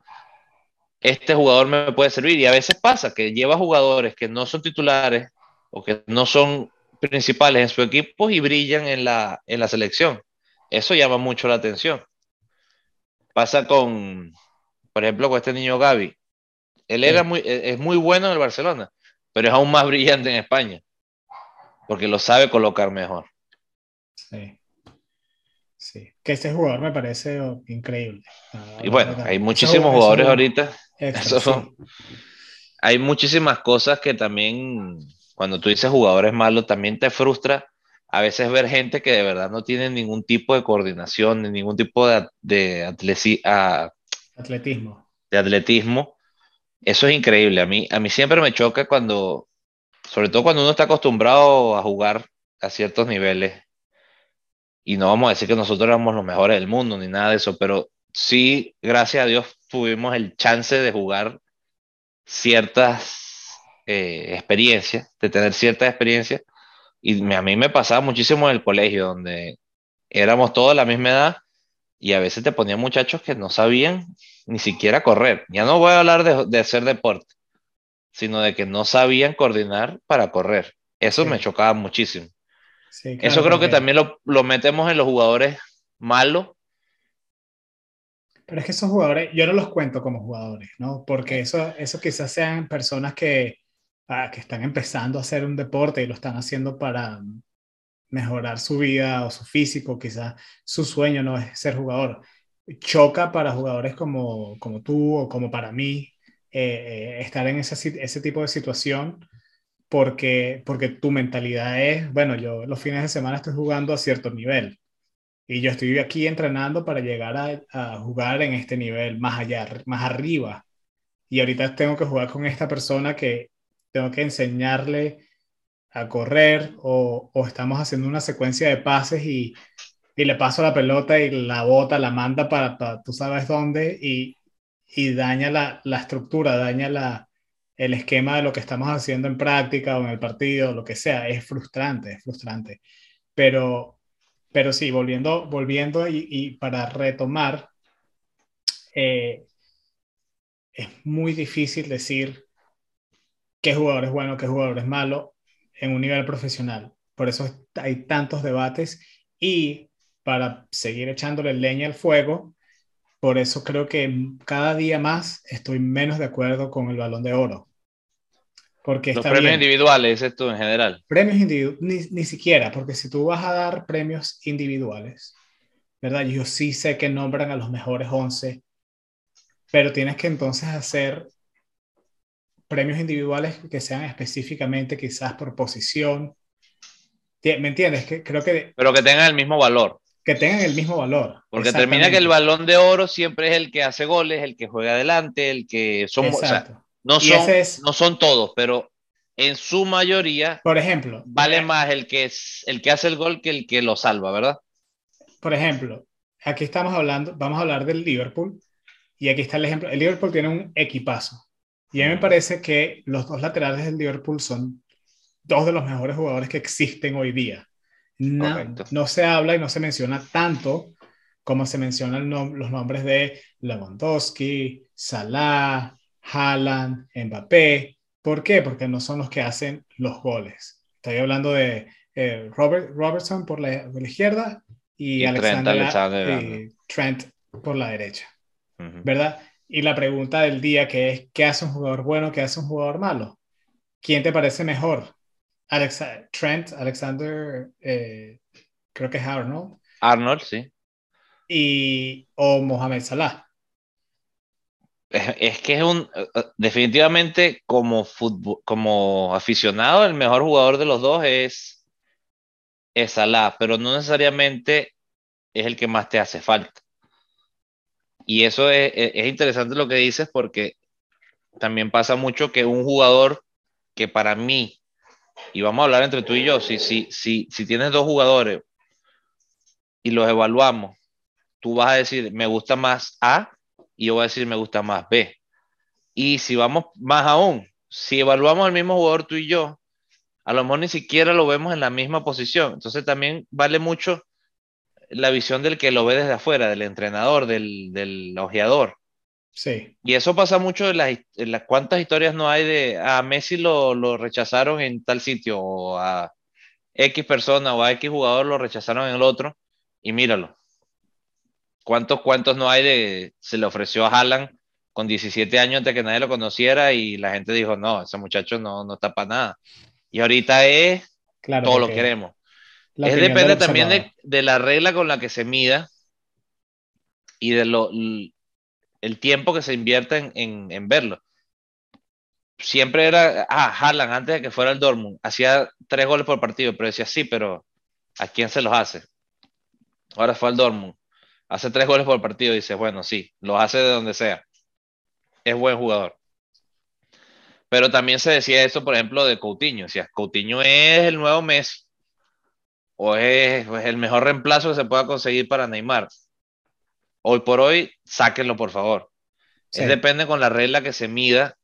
este jugador me puede servir. Y a veces pasa que lleva jugadores que no son titulares o que no son principales en su equipo y brillan en la, en la selección. Eso llama mucho la atención. Pasa con, por ejemplo, con este niño Gaby. Él era muy, e, es muy bueno en el Barcelona, pero es aún más brillante en España, porque lo sabe colocar mejor. Sí. Sí, que este jugador me parece increíble. y bueno, hay muchísimos jugadores ahorita hay muchísimas cosas que también, cuando tú dices jugadores malos, también te frustra a veces ver gente que de verdad no tiene ningún tipo de coordinación, ni ningún tipo de, de atletismo. De atletismo. Eso es increíble. A mí, a mí siempre me choca cuando, sobre todo cuando uno está acostumbrado a jugar a ciertos niveles. Y no vamos a decir que nosotros éramos los mejores del mundo ni nada de eso, pero sí, gracias a Dios, tuvimos el chance de jugar ciertas eh, experiencias, de tener ciertas experiencias. Y a mí me pasaba muchísimo en el colegio, donde éramos todos la misma edad y a veces te ponían muchachos que no sabían ni siquiera correr. Ya no voy a hablar de, hacer deporte, sino de que no sabían coordinar para correr. Eso me chocaba muchísimo. Eso creo que también lo, lo, metemos en los jugadores malos pero es que esos jugadores, yo no los cuento como jugadores, ¿no? Porque eso, eso quizás sean personas que, que están empezando a hacer un deporte y lo están haciendo para mejorar su vida o su físico, quizás su sueño no es ser jugador. Choca para jugadores como, como tú o como para mí eh, eh, estar en ese, ese tipo de situación porque, porque tu mentalidad es, bueno, yo los fines de semana estoy jugando a cierto nivel y yo estoy aquí entrenando para llegar a, jugar en este nivel más allá, más arriba. Y ahorita tengo que jugar con esta persona que tengo que enseñarle a correr o, estamos haciendo una secuencia de pases y, le paso la pelota y la bota, la manda para, tú sabes dónde y, daña la, la, estructura, daña la, el esquema de lo que estamos haciendo en práctica o en el partido, lo que sea. Es frustrante, es frustrante. Pero pero sí, volviendo, volviendo y, para retomar, eh, es muy difícil decir qué jugador es bueno, qué jugador es malo en un nivel profesional. Por eso hay tantos debates y para seguir echándole leña al fuego, por eso creo que cada día más estoy menos de acuerdo con el balón de oro. Porque Los premios individuales, esto en general. Premios individuales, ni, siquiera, porque si tú vas a dar premios individuales, ¿verdad? Yo sí sé que nombran a los mejores 11, pero tienes que entonces hacer premios individuales que sean específicamente quizás por posición. ¿Me entiendes? Que, creo que... Pero que tengan el mismo valor. Que tengan el mismo valor. Porque termina que el balón de oro siempre es el que hace goles, el que juega adelante, el que son... No son, no son todos, pero en su mayoría, por ejemplo, vale más el que, es, el que hace el gol que el que lo salva, ¿verdad? Por ejemplo, aquí estamos hablando, vamos a hablar del Liverpool, y aquí está el ejemplo. El Liverpool tiene un equipazo, y a mí me parece que los dos laterales del Liverpool son dos de los mejores jugadores que existen hoy día. No, no se habla y no se menciona tanto como se mencionan los nombres de Lewandowski, Salah, Haaland, Mbappé. ¿Por qué? Porque no son los que hacen los goles. Estoy hablando de eh, Robert, Robertson por la, izquierda y, Alexander, Trent, por la derecha. ¿Verdad? Y la pregunta del día que es, ¿qué hace un jugador bueno? ¿Qué hace un jugador malo? ¿Quién te parece mejor? Trent, Alexander, eh, creo que es Arnold. Arnold, sí. Y, o Mohamed Salah es, que es un, eh, eh, definitivamente como, fútbol, como aficionado, el mejor jugador de los dos es, es Salah, pero no necesariamente es el que más te hace falta. Y eso es, es, interesante lo que dices porque también pasa mucho que un jugador que para mí, y vamos a hablar entre tú y yo, si, si, si, si tienes dos jugadores y los evaluamos, tú vas a decir, me gusta más A y yo voy a decir me gusta más B. Y si vamos más aún, si evaluamos al mismo jugador tú y yo, a lo mejor ni siquiera lo vemos en la misma posición. Entonces también vale mucho la visión del que lo ve desde afuera, del entrenador, del, del ojeador. Sí. Y eso pasa mucho en las, en las cuántas historias no hay de a Messi lo, lo, rechazaron en tal sitio, o a X persona o a X jugador lo rechazaron en el otro, y míralo. ¿Cuántos cuentos no hay de se le ofreció a Haaland con 17 años de que nadie lo conociera y la gente dijo, no, ese muchacho no, no está para nada. Y ahorita es, claro, todo lo queremos. Es depende también de, de, la regla con la que se mida y de lo, el tiempo que se invierte en, en, en verlo. Siempre era, ah, Haaland antes de que fuera el Dortmund, hacía tres goles por partido, pero decía, sí, pero ¿a quién se los hace? Ahora fue al Dortmund hace tres goles por partido y dices, bueno, sí, lo hace de donde sea. Es buen jugador. Pero también se decía eso, por ejemplo, de Coutinho. Coutinho es el nuevo Messi. O es, el mejor reemplazo que se pueda conseguir para Neymar. Hoy por hoy, sáquenlo, por favor. depende con la regla que se mida.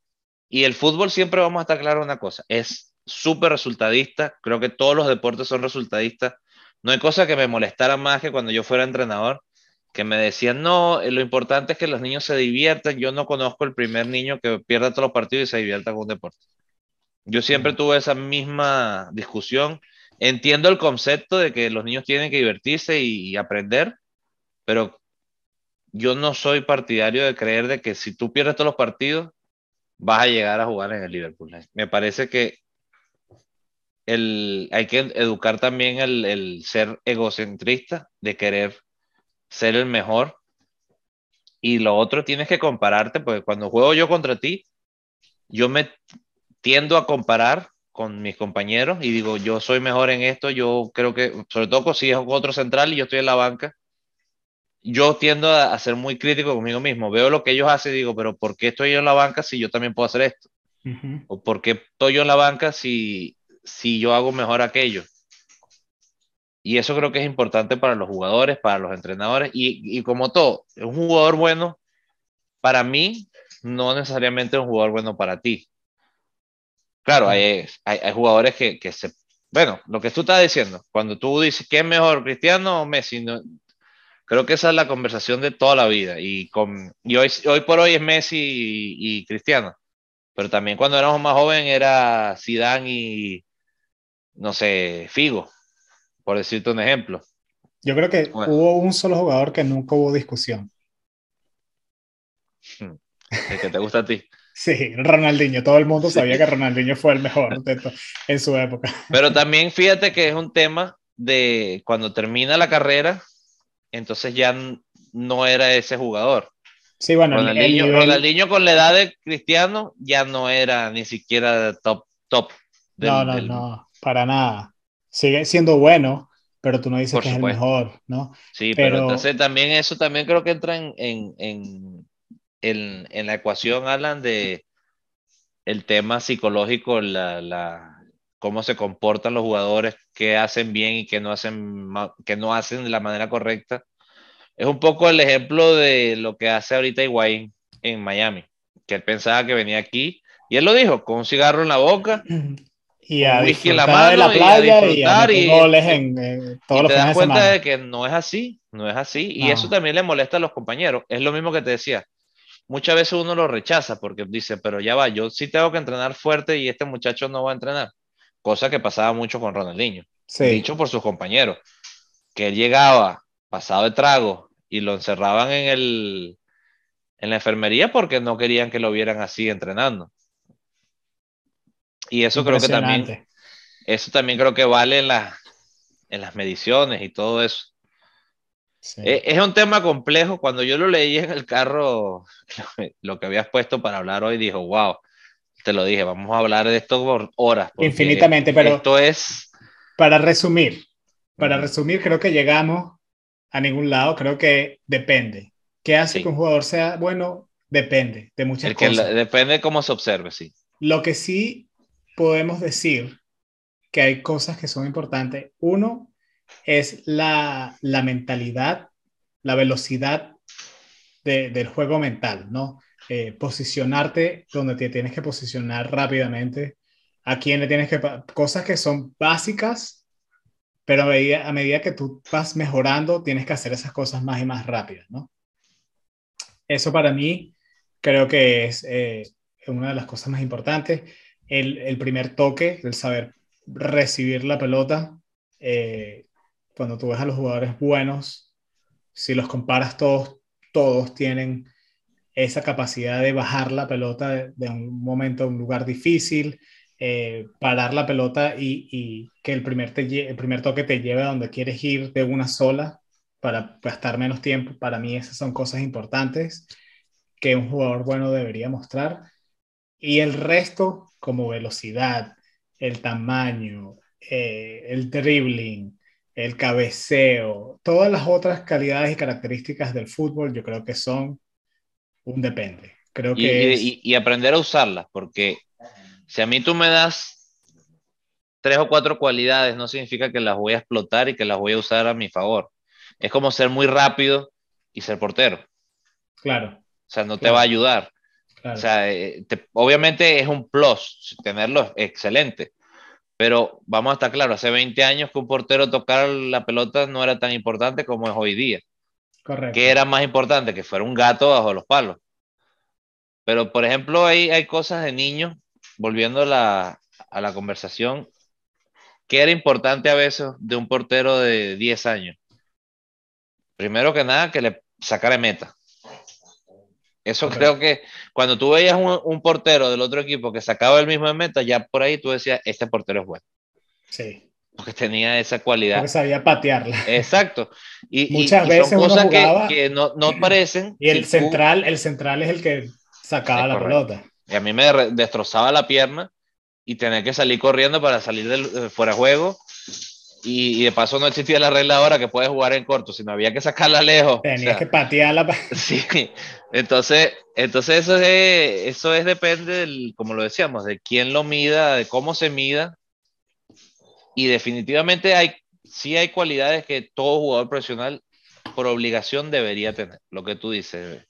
Y el fútbol siempre vamos a estar claro una cosa. Es súper resultadista. Creo que todos los deportes son resultadistas. No hay cosa que me molestara más que cuando yo fuera entrenador que me decían, no, eh, lo importante es que los niños se diviertan. Yo no conozco el primer niño que pierda todos los partidos y se divierta con un deporte. Yo siempre tuve esa misma discusión. Entiendo el concepto de que los niños tienen que divertirse y, aprender, pero yo no soy partidario de creer de que si tú pierdes todos los partidos, vas a llegar a jugar en el Liverpool. Me parece que el, hay que educar también el, el ser egocentrista de querer ser el mejor. Y lo otro tienes que compararte, porque cuando juego yo contra ti, yo me tiendo a comparar con mis compañeros y digo, yo soy mejor en esto, yo creo que, sobre todo si es otro central y yo estoy en la banca, yo tiendo a, ser muy crítico conmigo mismo. Veo lo que ellos hacen y digo, pero ¿por qué estoy yo en la banca si yo también puedo hacer esto? ¿O por qué estoy yo en la banca si, si yo hago mejor aquello? Y eso creo que es importante para los jugadores, para los entrenadores. Y, y como todo, un jugador bueno, para mí, no necesariamente un jugador bueno para ti. Claro, hay, hay, hay jugadores que, que, se... Bueno, lo que tú estás diciendo, cuando tú dices que es mejor Cristiano o Messi, no, Creo que esa es la conversación de toda la vida. Y, con, y hoy, hoy por hoy es Messi y, Cristiano. Pero también cuando éramos más jóvenes era Zidane y, no sé, Figo, por decirte un ejemplo. Yo creo que hubo un solo jugador que nunca hubo discusión. El que te gusta a ti. Sí, Ronaldinho. Todo el mundo sabía que Ronaldinho fue el mejor en su época. Pero también fíjate que es un tema de cuando termina la carrera, entonces ya no era ese jugador. Sí, bueno, Ronaldinho, con la edad de Cristiano ya no era ni siquiera top, top. no, no, no, para nada. Sigue siendo bueno, pero tú no dices que es el mejor, ¿no? Sí, pero, entonces también eso también creo que entra en, en, en, en la ecuación, Alan, de el tema psicológico, la, la, cómo se comportan los jugadores, qué hacen bien y qué no hacen, que no hacen de la manera correcta. Es un poco el ejemplo de lo que hace ahorita Higuaín en Miami, que él pensaba que venía aquí y él lo dijo, con un cigarro en la boca y a whisky en la mano de la playa y a y, en, eh, todos te das cuenta de que no es así, no es así y eso también le molesta a los compañeros. Es lo mismo que te decía. Muchas veces uno lo rechaza porque dice, pero ya va, yo sí tengo que entrenar fuerte y este muchacho no va a entrenar. Cosa que pasaba mucho con Ronaldinho. Dicho por sus compañeros. Que él llegaba pasado de trago y lo encerraban en, el, en la enfermería porque no querían que lo vieran así entrenando. Y eso creo que también, eso también creo que vale en, en las mediciones y todo eso. E, es, un tema complejo. Cuando yo lo leí en el carro, lo que habías puesto para hablar hoy, dijo, wow, te lo dije, vamos a hablar de esto por horas. Infinitamente, pero esto es... Para resumir, para resumir, creo que llegamos a ningún lado, creo que depende. ¿Qué hace que un jugador sea bueno? Depende de muchas cosas. depende de cómo se observe, sí. Lo que sí podemos decir que hay cosas que son importantes. Uno es la, la mentalidad, la velocidad del juego mental, ¿no? Eh, posicionarte donde te tienes que posicionar rápidamente, a quién le tienes que... Cosas que son básicas, pero a medida, a medida que tú vas mejorando, tienes que hacer esas cosas más y más rápidas, ¿no? Eso para mí creo que es eh, una de las cosas más importantes el, primer toque, el saber recibir la pelota. Eh, cuando tú ves a los jugadores buenos, si los comparas todos, todos tienen esa capacidad de bajar la pelota de, un momento a un lugar difícil, eh, parar la pelota y, que el primer, toque te lleve a donde quieres ir de una sola para gastar menos tiempo. Para mí esas son cosas importantes que un jugador bueno debería mostrar. Y el resto, como velocidad, el tamaño, eh, el dribbling, el cabeceo, todas las otras calidades y características del fútbol, yo creo que son un depende. Creo que y, aprender a usarlas, porque si a mí tú me das tres o cuatro cualidades, no significa que las voy a explotar y que las voy a usar a mi favor. Es como ser muy rápido y ser portero. Claro. O sea, no te va a ayudar. O sea, eh, obviamente es un plus tenerlo excelente, pero vamos a estar claros, hace 20 años que un portero tocar la pelota no era tan importante como es hoy día. Correcto. ¿Qué era más importante? Que fuera un gato bajo los palos. Pero, por ejemplo, hay, hay cosas de niños, volviendo a la, a la conversación, que era importante a veces de un portero de 10 años. Primero que nada, que le sacara meta. Eso creo que cuando tú veías un, portero del otro equipo que sacaba el mismo de meta, ya por ahí tú decías, este portero es bueno. Sí. Porque tenía esa cualidad. Porque sabía patearla. Exacto. Y, Muchas veces son cosas que, no, no parecen. Y el central, el central es el que sacaba la pelota. Y a mí me destrozaba la pierna y tenía que salir corriendo para salir del, fuera de juego y, de paso no existía la regla ahora que puedes jugar en corto, sino había que sacarla lejos. Tenías que patearla. Sí, entonces, entonces eso es, eso es depende, como lo decíamos, de quién lo mida, de cómo se mida. Y definitivamente hay, sí hay cualidades que todo jugador profesional por obligación debería tener, lo que tú dices,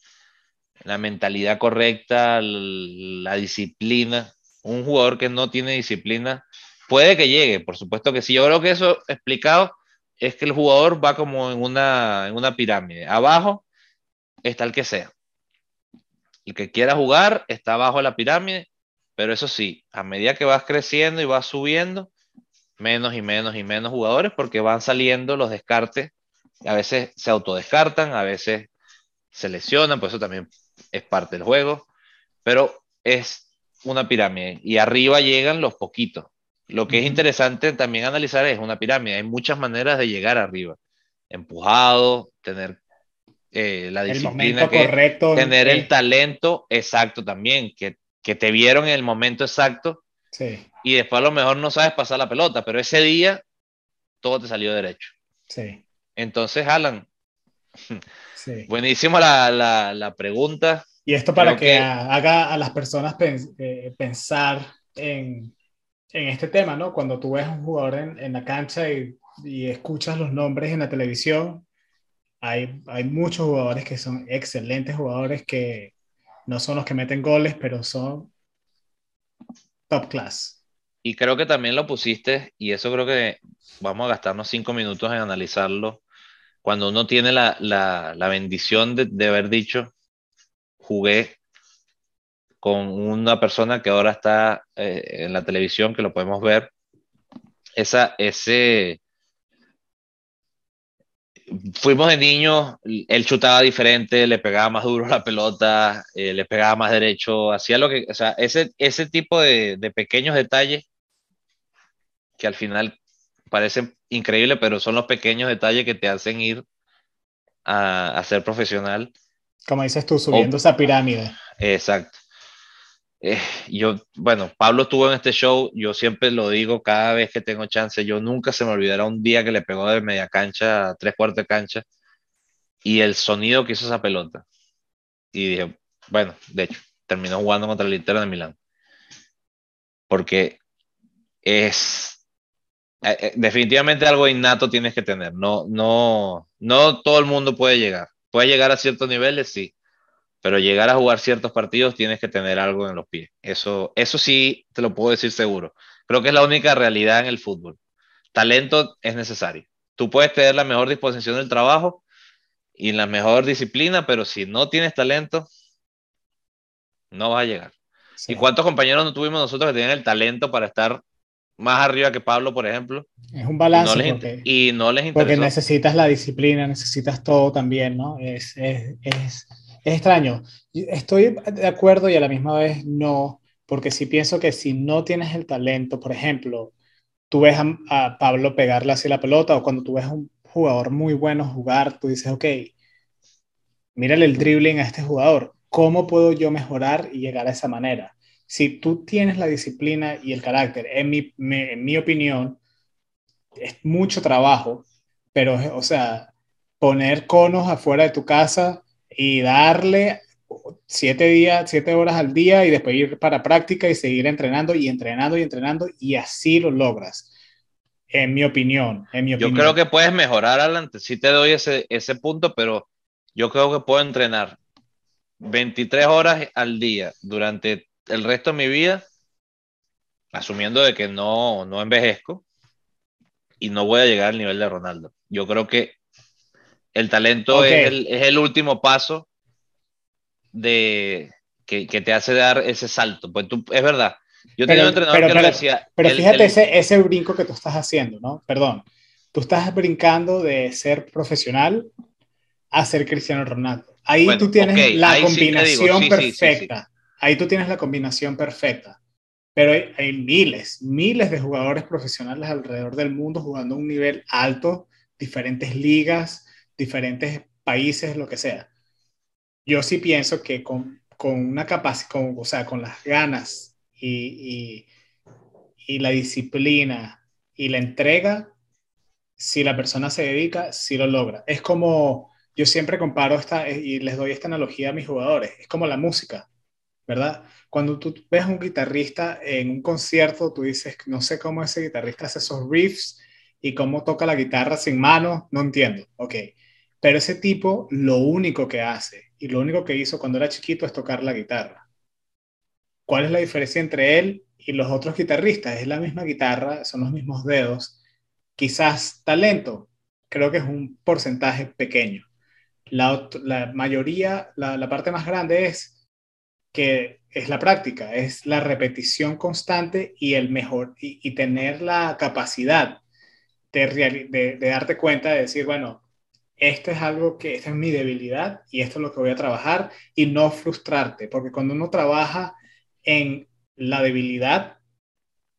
la mentalidad correcta, la disciplina. Un jugador que no tiene disciplina puede que llegue, por supuesto que sí. Yo creo que eso explicado es que el jugador va como en una, en una pirámide. Abajo está el que sea. El que quiera jugar está abajo de la pirámide, pero eso sí, a medida que vas creciendo y vas subiendo, menos y menos y menos jugadores porque van saliendo los descartes. A veces se autodescartan, a veces se lesionan, por eso también es parte del juego, pero es una pirámide y arriba llegan los poquitos. Lo que es interesante también analizar es una pirámide. Hay muchas maneras de llegar arriba. Empujado, tener eh, la disciplina, que, correcto, tener el talento exacto también, que, que, te vieron en el momento exacto. Sí. Y después a lo mejor no sabes pasar la pelota, pero ese día todo te salió derecho. Sí. Entonces, Alan, sí. buenísimo la, la, la, pregunta. Y esto para que, haga a las personas eh, pensar en, en, este tema, ¿no? Cuando tú ves a un jugador en, la cancha y, escuchas los nombres en la televisión, hay, muchos jugadores que son excelentes jugadores que no son los que meten goles, pero son top class. Y creo que también lo pusiste, y eso creo que vamos a gastarnos cinco minutos en analizarlo. Cuando uno tiene la, bendición de, haber dicho, jugué con una persona que ahora está eh, en la televisión, que lo podemos ver, esa, ese, fuimos de niños, él chutaba diferente, le pegaba más duro la pelota, eh, le pegaba más derecho, hacía lo que, o sea, ese, ese tipo de, de pequeños detalles que al final parecen increíbles, pero son los pequeños detalles que te hacen ir a, a ser profesional. Como dices tú, subiendo esa pirámide. Exacto. Eh, yo, bueno, Pablo estuvo en este show, yo siempre lo digo cada vez que tengo chance, yo nunca se me olvidará un día que le pegó de media cancha a tres cuartos de cancha y el sonido que hizo esa pelota. Y dije, bueno, de hecho, terminó jugando contra el Inter de Milán. Porque es eh, eh, definitivamente algo innato tienes que tener. No, no, no todo el mundo puede llegar. Puede llegar a ciertos niveles, sí, pero llegar a jugar ciertos partidos tienes que tener algo en los pies. Eso, eso sí te lo puedo decir seguro. Creo que es la única realidad en el fútbol. Talento es necesario. Tú puedes tener la mejor disposición del trabajo y la mejor disciplina, pero si no tienes talento, no vas a llegar. ¿Y cuántos compañeros no tuvimos nosotros que tenían el talento para estar más arriba que Pablo, por ejemplo? Es un balance. Y no les, y no les Porque necesitas la disciplina, necesitas todo también, ¿no? Es, es, es es extraño. Estoy de acuerdo y a la misma vez no, porque si pienso que si no tienes el talento, por ejemplo, tú ves a, Pablo pegarle así la pelota o cuando tú ves a un jugador muy bueno jugar, tú dices, ok, mírale el dribbling a este jugador, ¿cómo puedo yo mejorar y llegar a esa manera? Si tú tienes la disciplina y el carácter, en mi, en mi opinión, es mucho trabajo, pero, o sea, poner conos afuera de tu casa y darle siete días, siete horas al día y después ir para práctica y seguir entrenando y entrenando y entrenando y así lo logras. En mi opinión, en mi opinión. Yo creo que puedes mejorar, Alan, sí te doy ese, ese punto, pero yo creo que puedo entrenar 23 horas al día durante el resto de mi vida, asumiendo de que no, no envejezco y no voy a llegar al nivel de Ronaldo. Yo creo que el talento es, el, último paso de, que, te hace dar ese salto. Pues tú, es verdad. Yo tenía un entrenador que lo decía. Pero fíjate Ese, ese brinco que tú estás haciendo, ¿no? Perdón. Tú estás brincando de ser profesional a ser Cristiano Ronaldo. Ahí tú tienes la combinación perfecta. ahí tú tienes la combinación perfecta. Pero hay, hay, miles, miles de jugadores profesionales alrededor del mundo jugando a un nivel alto, diferentes ligas, diferentes países, lo que sea. Yo sí pienso que con, con una capacidad, o sea, con las ganas y, y, la disciplina y la entrega, si la persona se dedica, sí lo logra. Es como, yo siempre comparo esta, y les doy esta analogía a mis jugadores, es como la música, ¿verdad? Cuando tú ves a un guitarrista en un concierto, tú dices, no sé cómo ese guitarrista hace esos riffs y cómo toca la guitarra sin manos, no entiendo. Ok, pero ese tipo lo único que hace y lo único que hizo cuando era chiquito es tocar la guitarra. ¿Cuál es la diferencia entre él y los otros guitarristas? Es la misma guitarra, son los mismos dedos. Quizás talento, creo que es un porcentaje pequeño. La, mayoría, la, la, parte más grande es que es la práctica, es la repetición constante y el mejor, y, tener la capacidad de, de, de, darte cuenta de decir, bueno, esto es algo que, esta es mi debilidad y esto es lo que voy a trabajar y no frustrarte, porque cuando uno trabaja en la debilidad,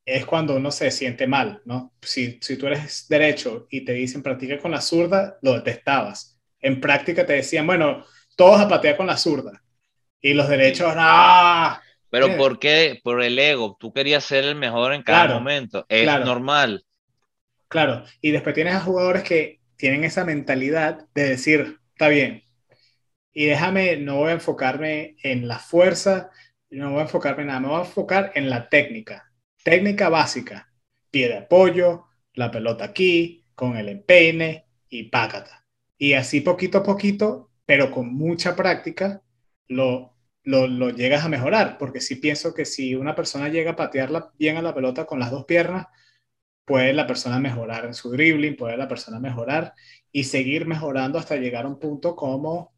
es cuando uno se siente mal, ¿no? Si, si tú eres derecho y te dicen practica con la zurda, lo detestabas. En práctica te decían, bueno, todos a patear con la zurda. Y los derechos, ¡ah! Pero ¿por qué? Por el ego. Tú querías ser el mejor en cada momento. Es normal. Claro. Y después tienes a jugadores que tienen esa mentalidad de decir, está bien. Y déjame, no voy a enfocarme en la fuerza, no voy a enfocarme en nada, me voy a enfocar en la técnica Técnica básica, pie de apoyo, la pelota aquí, con el empeine y pácata. Y así poquito a poquito, pero con mucha práctica, lo, lo, llegas a mejorar. Porque sí pienso que si una persona llega a patearla bien a la pelota con las dos piernas, puede la persona mejorar en su dribbling, puede la persona mejorar y seguir mejorando hasta llegar a un punto como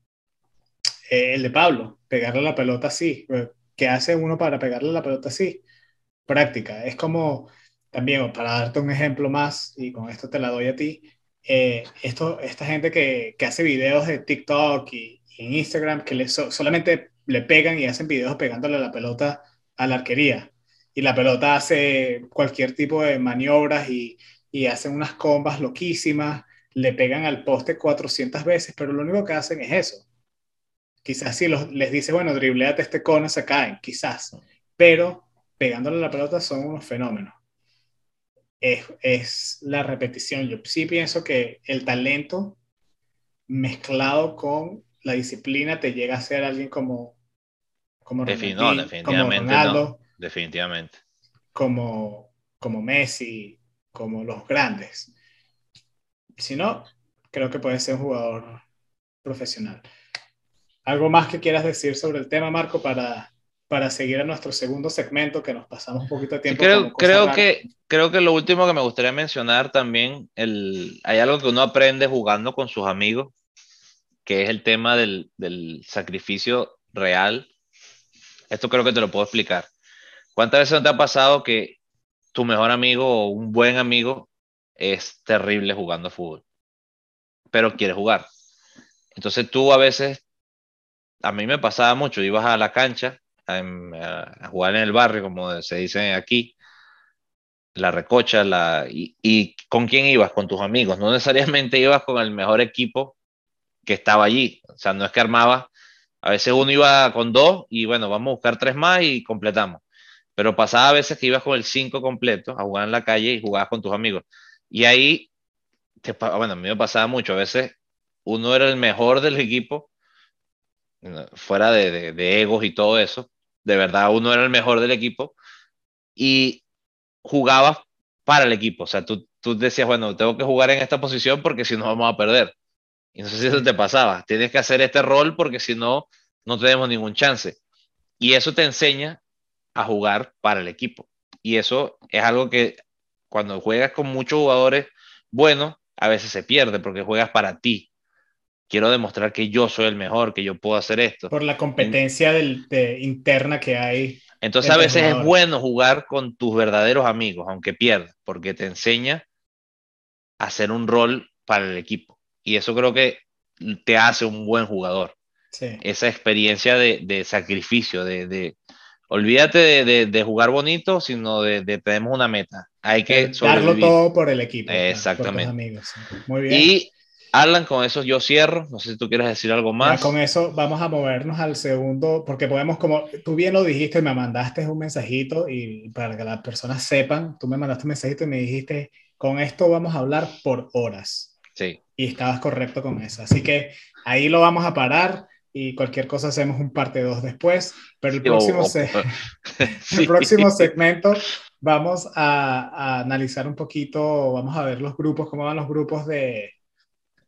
eh, el de Pablo, pegarle la pelota así. ¿Qué hace uno para pegarle la pelota así? práctica. Es como, también, para darte un ejemplo más, y con esto te la doy a ti, eh, esto, esta gente que, que, hace videos de TikTok y, en Instagram que le solamente le pegan y hacen videos pegándole la pelota a la arquería. Y la pelota hace cualquier tipo de maniobras y, y hacen unas combas loquísimas, le pegan al poste 400 veces, pero lo único que hacen es eso. Quizás si los, les dice, bueno, dribleate este cono, se caen, quizás. Pero pegándole la pelota son unos fenómenos. Es, es, la repetición. Yo sí pienso que el talento mezclado con la disciplina te llega a ser alguien como, como, definitivamente, como Ronaldo, definitivamente. Como, como Messi, como los grandes. Si no, creo que puede ser un jugador profesional. ¿Algo más que quieras decir sobre el tema, Marco, para para seguir a nuestro segundo segmento, que nos pasamos un poquito de tiempo. creo, creo, que, creo que lo último que me gustaría mencionar también, el, hay algo que uno aprende jugando con sus amigos, que es el tema del, del sacrificio real. Esto creo que te lo puedo explicar. ¿Cuántas veces no te ha pasado que tu mejor amigo o un buen amigo es terrible jugando fútbol, pero quiere jugar? Entonces tú a veces, a mí me pasaba mucho, ibas a la cancha a, jugar en el barrio, como se dice aquí, la recocha, la, y, con quién ibas, con tus amigos, no necesariamente ibas con el mejor equipo que estaba allí, o sea, no es que armabas, a veces uno iba con dos y bueno, vamos a buscar tres más y completamos, pero pasaba a veces que ibas con el cinco completo a jugar en la calle y jugabas con tus amigos, y ahí, bueno, a mí me pasaba mucho, a veces uno era el mejor del equipo, fuera de, de egos y todo eso, de verdad uno era el mejor del equipo y jugabas para el equipo. O sea, tú, tú decías, bueno, tengo que jugar en esta posición porque si no vamos a perder. Y no sé si eso te pasaba. Tienes que hacer este rol porque si no, no tenemos ningún chance. Y eso te enseña a jugar para el equipo. Y eso es algo que cuando juegas con muchos jugadores buenos, a veces se pierde porque juegas para ti quiero demostrar que yo soy el mejor, que yo puedo hacer esto. Por la competencia del, interna que hay. Entonces a veces es bueno jugar con tus verdaderos amigos, aunque pierdas, porque te enseña a hacer un rol para el equipo. Y eso creo que te hace un buen jugador. Esa experiencia de, sacrificio, de, olvídate de, jugar bonito, sino de, tenemos una meta. Hay que darlo todo por el equipo. Exactamente. amigos. Muy bien. Y Alan, con eso yo cierro. No sé si tú quieres decir algo más. con eso vamos a movernos al segundo, porque podemos, como tú bien lo dijiste, me mandaste un mensajito y para que las personas sepan, tú me mandaste un mensajito y me dijiste, con esto vamos a hablar por horas. Sí. Y estabas correcto con eso. Así que ahí lo vamos a parar y cualquier cosa hacemos un parte dos después, pero el próximo, el próximo segmento vamos a, a, analizar un poquito, vamos a ver los grupos, cómo van los grupos de,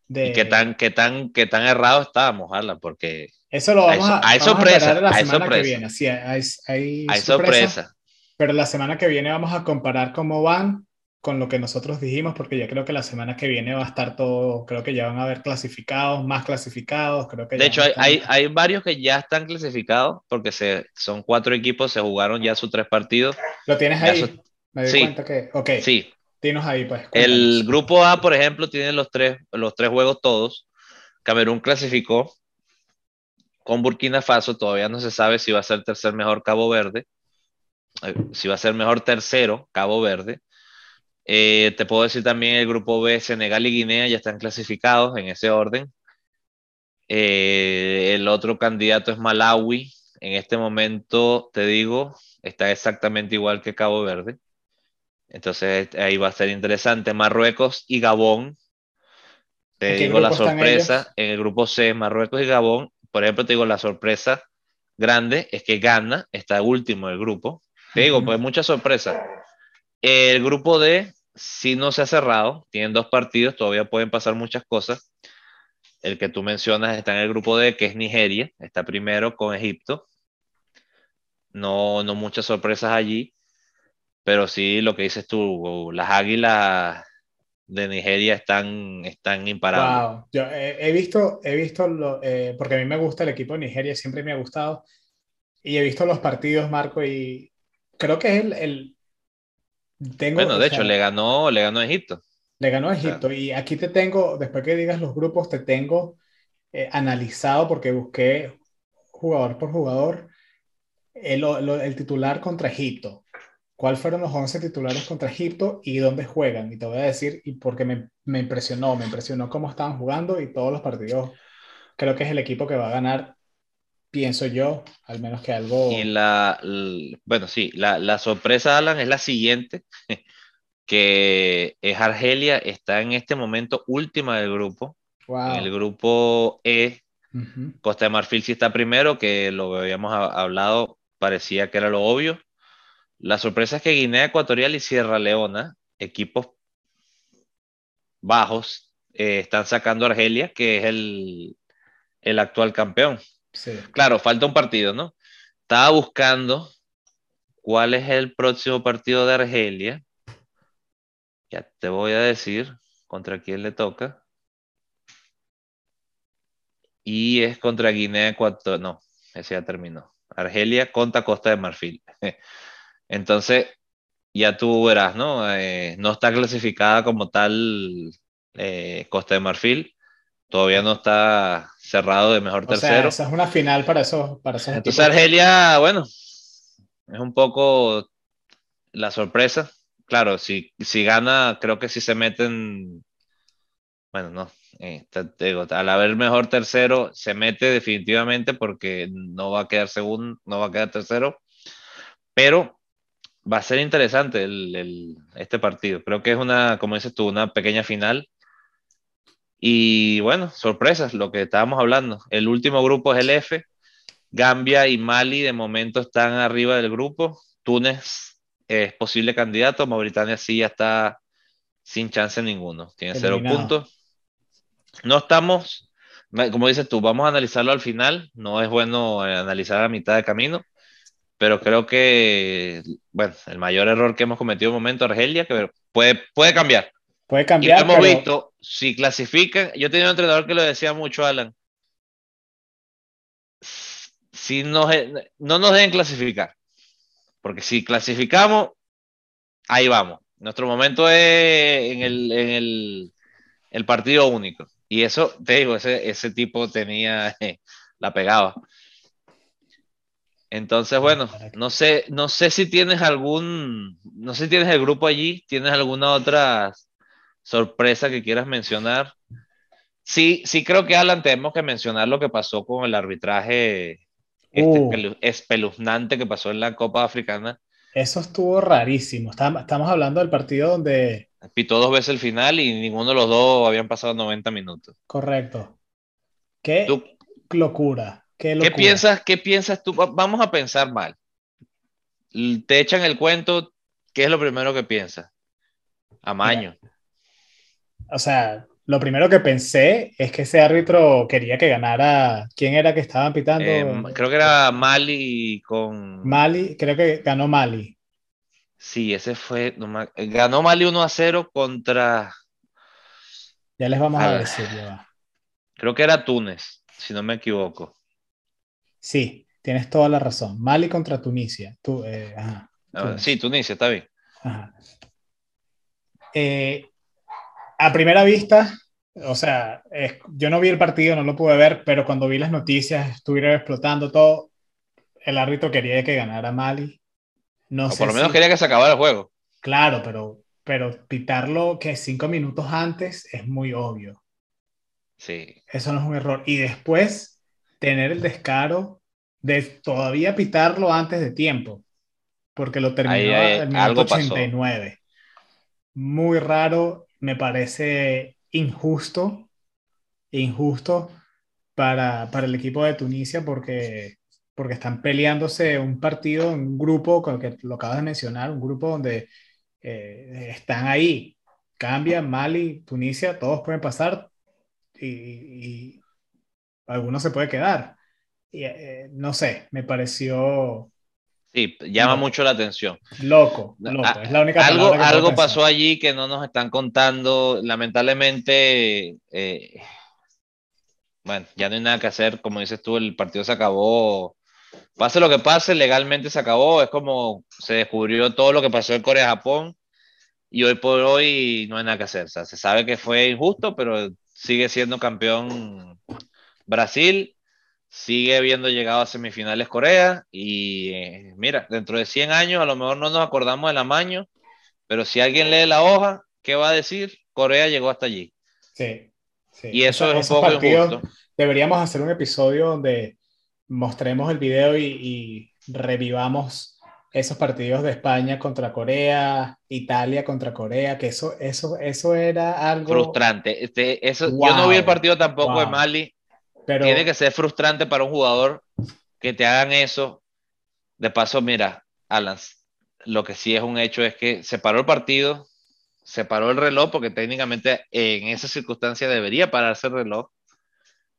y qué tan, qué tan, qué tan errado estábamos, Alan, porque eso lo vamos a, hay sorpresa, la semana que viene. Sí, hay, hay, sorpresa, Pero la semana que viene vamos a comparar cómo van con lo que nosotros dijimos, porque yo creo que la semana que viene va a estar todo, creo que ya van a haber clasificados, más clasificados, creo que... De hecho, hay, hay, varios que ya están clasificados, porque se, son cuatro equipos, se jugaron ya sus tres partidos. ¿Lo tienes ahí? Me di cuenta que... Ok. Sí. Dinos ahí, pues. El grupo A, por ejemplo, tiene los tres, los tres juegos todos. Camerún clasificó con Burkina Faso, todavía no se sabe si va a ser tercer mejor Cabo Verde, eh, si va a ser mejor tercero Cabo Verde. Eh, te puedo decir también el grupo B, Senegal y Guinea ya están clasificados en ese orden. Eh, el otro candidato es Malawi. En este momento, te digo, está exactamente igual que Cabo Verde. Entonces ahí va a ser interesante. Marruecos y Gabón. Te digo la sorpresa. En el grupo C, Marruecos y Gabón. Por ejemplo, te digo la sorpresa grande es que Ghana está último del grupo. Te digo, pues mucha sorpresa. El grupo D si no se ha cerrado, tienen dos partidos, todavía pueden pasar muchas cosas. El que tú mencionas está en el grupo D, que es Nigeria, está primero con Egipto. No, no muchas sorpresas allí, pero sí lo que dices tú, las águilas de Nigeria están, están imparables. Yo he, visto, he visto lo, eh, porque a mí me gusta el equipo de Nigeria, siempre me ha gustado, y he visto los partidos, Marco, y creo que es el, bueno, de hecho, le ganó, le ganó a Egipto. Le ganó a Egipto. y aquí te tengo, después que digas los grupos, te tengo eh, analizado porque busqué jugador por jugador el, el, titular contra Egipto. ¿Cuáles fueron los 11 titulares contra Egipto y dónde juegan? Y te voy a decir, y porque me, me impresionó, me impresionó cómo estaban jugando y todos los partidos. Creo que es el equipo que va a ganar pienso yo, al menos que algo... Y la, bueno, sí, la, la, sorpresa, Alan, es la siguiente, que es Argelia, está en este momento última del grupo. En el grupo E, Costa de Marfil sí está primero, que lo habíamos hablado, parecía que era lo obvio. La sorpresa es que Guinea Ecuatorial y Sierra Leona, equipos bajos, eh, están sacando a Argelia, que es el, el actual campeón. Claro, falta un partido, ¿no? Estaba buscando cuál es el próximo partido de Argelia. Ya te voy a decir contra quién le toca. Y es contra Guinea Ecuatorial. No, ese ya terminó. Argelia contra Costa de Marfil. Entonces, ya tú verás, ¿no? Eh, no está clasificada como tal eh, Costa de Marfil. Todavía no está cerrado de mejor tercero. esa es una final para eso Para Entonces Argelia, bueno, es un poco la sorpresa. Claro, si, si gana, creo que si se meten, bueno, no, eh, al haber mejor tercero, se mete definitivamente porque no va a quedar segundo, no va a quedar tercero, pero va a ser interesante el, este partido. Creo que es una, como dices tú, una pequeña final y bueno, sorpresas, lo que estábamos hablando. El último grupo es el F. Gambia y Mali de momento están arriba del grupo. Túnez es posible candidato. Mauritania sí ya está sin chance ninguno. Tiene cero puntos. No estamos, como dices tú, vamos a analizarlo al final. No es bueno eh, analizar a mitad de camino. Pero creo que, bueno, el mayor error que hemos cometido en momento, Argelia, que puede, puede cambiar. Puede cambiar. hemos visto, si clasifican, yo tenía un entrenador que lo decía mucho, Alan. Si no nos deben clasificar, porque si clasificamos, ahí vamos. Nuestro momento es en el, el, partido único. Y eso, te digo, ese, ese tipo tenía, la pegaba. Entonces, bueno, no sé, no sé si tienes algún, no sé si tienes el grupo allí, tienes alguna otra sorpresa que quieras mencionar. Sí, sí creo que Alan tenemos que mencionar lo que pasó con el arbitraje este uh. espeluznante que pasó en la Copa Africana. Eso estuvo rarísimo. Estamos hablando del partido donde... Pitó dos veces el final y ninguno de los dos habían pasado 90 minutos. Correcto. Qué locura. Qué, ¿Qué piensas, ¿Qué piensas tú? Vamos a pensar mal. Te echan el cuento, ¿qué es lo primero que piensas? Amaño o sea, lo primero que pensé es que ese árbitro quería que ganara. ¿Quién era que estaban pitando? Eh, creo que era Mali con. Mali, creo que ganó Mali. Sí, ese fue. ganó Mali 1 a 0 contra. Ya les vamos a, decir, Creo que era Túnez, si no me equivoco. Sí, tienes toda la razón. Mali contra Tunisia. Tú, eh, ajá, sí, Tunisia, está bien. Eh, a primera vista, o sea, yo no vi el partido, no lo pude ver, pero cuando vi las noticias, estuvieron explotando todo. El árbitro quería que ganara Mali. No o por lo menos quería que se acabara el juego. Claro, pero, pero pitarlo que cinco minutos antes es muy obvio. Sí. Eso no es un error. Y después tener el descaro de todavía pitarlo antes de tiempo, porque lo terminó en el minuto 89. Muy raro, me parece injusto, injusto para, para el equipo de Tunisia porque porque están peleándose un partido, un grupo, con que lo acabas de mencionar, un grupo donde eh, están ahí. Cambia, Mali, Tunisia, todos pueden pasar y, algunos se puede quedar. Y, eh, no sé, me pareció... Sí, llama mucho la atención. Loco, loco, es la única Algo, algo pasó allí que no nos están contando. Lamentablemente, eh, bueno, ya no hay nada que hacer. Como dices tú, el partido se acabó Pase lo que pase, legalmente se acabó. Es como se descubrió todo lo que pasó en Corea-Japón y hoy por hoy no hay nada que hacer. O sea, se sabe que fue injusto, pero sigue siendo campeón Brasil, sigue habiendo llegado a semifinales Corea y eh, mira, dentro de 100 años a lo mejor no nos acordamos del amaño, pero si alguien lee la hoja, ¿qué va a decir? Corea llegó hasta allí. Sí. sí. Y eso, es un poco injusto. Deberíamos hacer un episodio donde mostremos el video y, revivamos esos partidos de España contra Corea, Italia contra Corea, que eso, eso, eso era algo frustrante. Este, eso, yo no vi el partido tampoco de Mali. Tiene que ser frustrante para un jugador que te hagan eso. De paso, mira, Alan, lo que sí es un hecho es que se paró el partido, se paró el reloj, porque técnicamente en esa circunstancia debería pararse el reloj,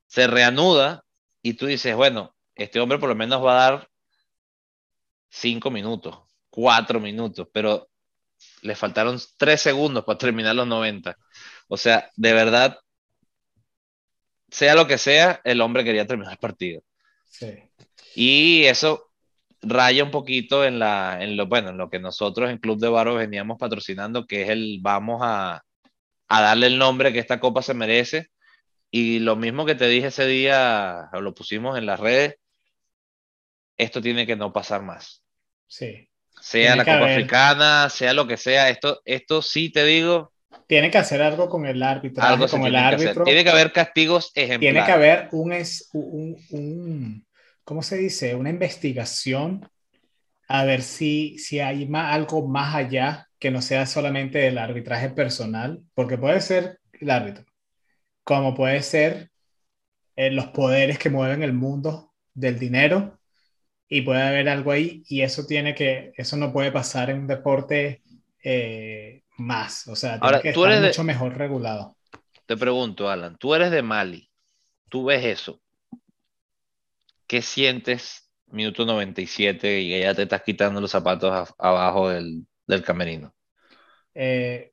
se reanuda y tú dices, bueno, este hombre por lo menos va a dar cinco minutos, cuatro minutos, pero le faltaron tres segundos para terminar los 90. O sea, de verdad, sea lo que sea, el hombre quería terminar el partido. Sí. Y eso raya un poquito en, la, en, lo, bueno, en lo que nosotros en Club de Baros veníamos patrocinando, que es el vamos a, a darle el nombre que esta copa se merece. Y lo mismo que te dije ese día, lo pusimos en las redes, esto tiene que no pasar más. Sí. Sea la Copa Africana, sea lo que sea, esto, esto sí te digo. Tiene que hacer algo con el árbitro. Algo con el árbitro. tiene que haber castigos ejemplares. Tiene que haber un, un, un, ¿cómo se dice? Una investigación a ver si, si hay más, algo más allá que no sea solamente el arbitraje personal, porque puede ser el árbitro, como puede ser eh, los poderes que mueven el mundo del dinero y puede haber algo ahí y eso tiene que, eso no puede pasar en un deporte eh, más, o sea, tiene que estar mucho mejor regulado. Te pregunto, Alan, tú eres de Mali, tú ves eso, ¿qué sientes minuto 97 y ya te estás quitando los zapatos abajo del, del camerino? Eh,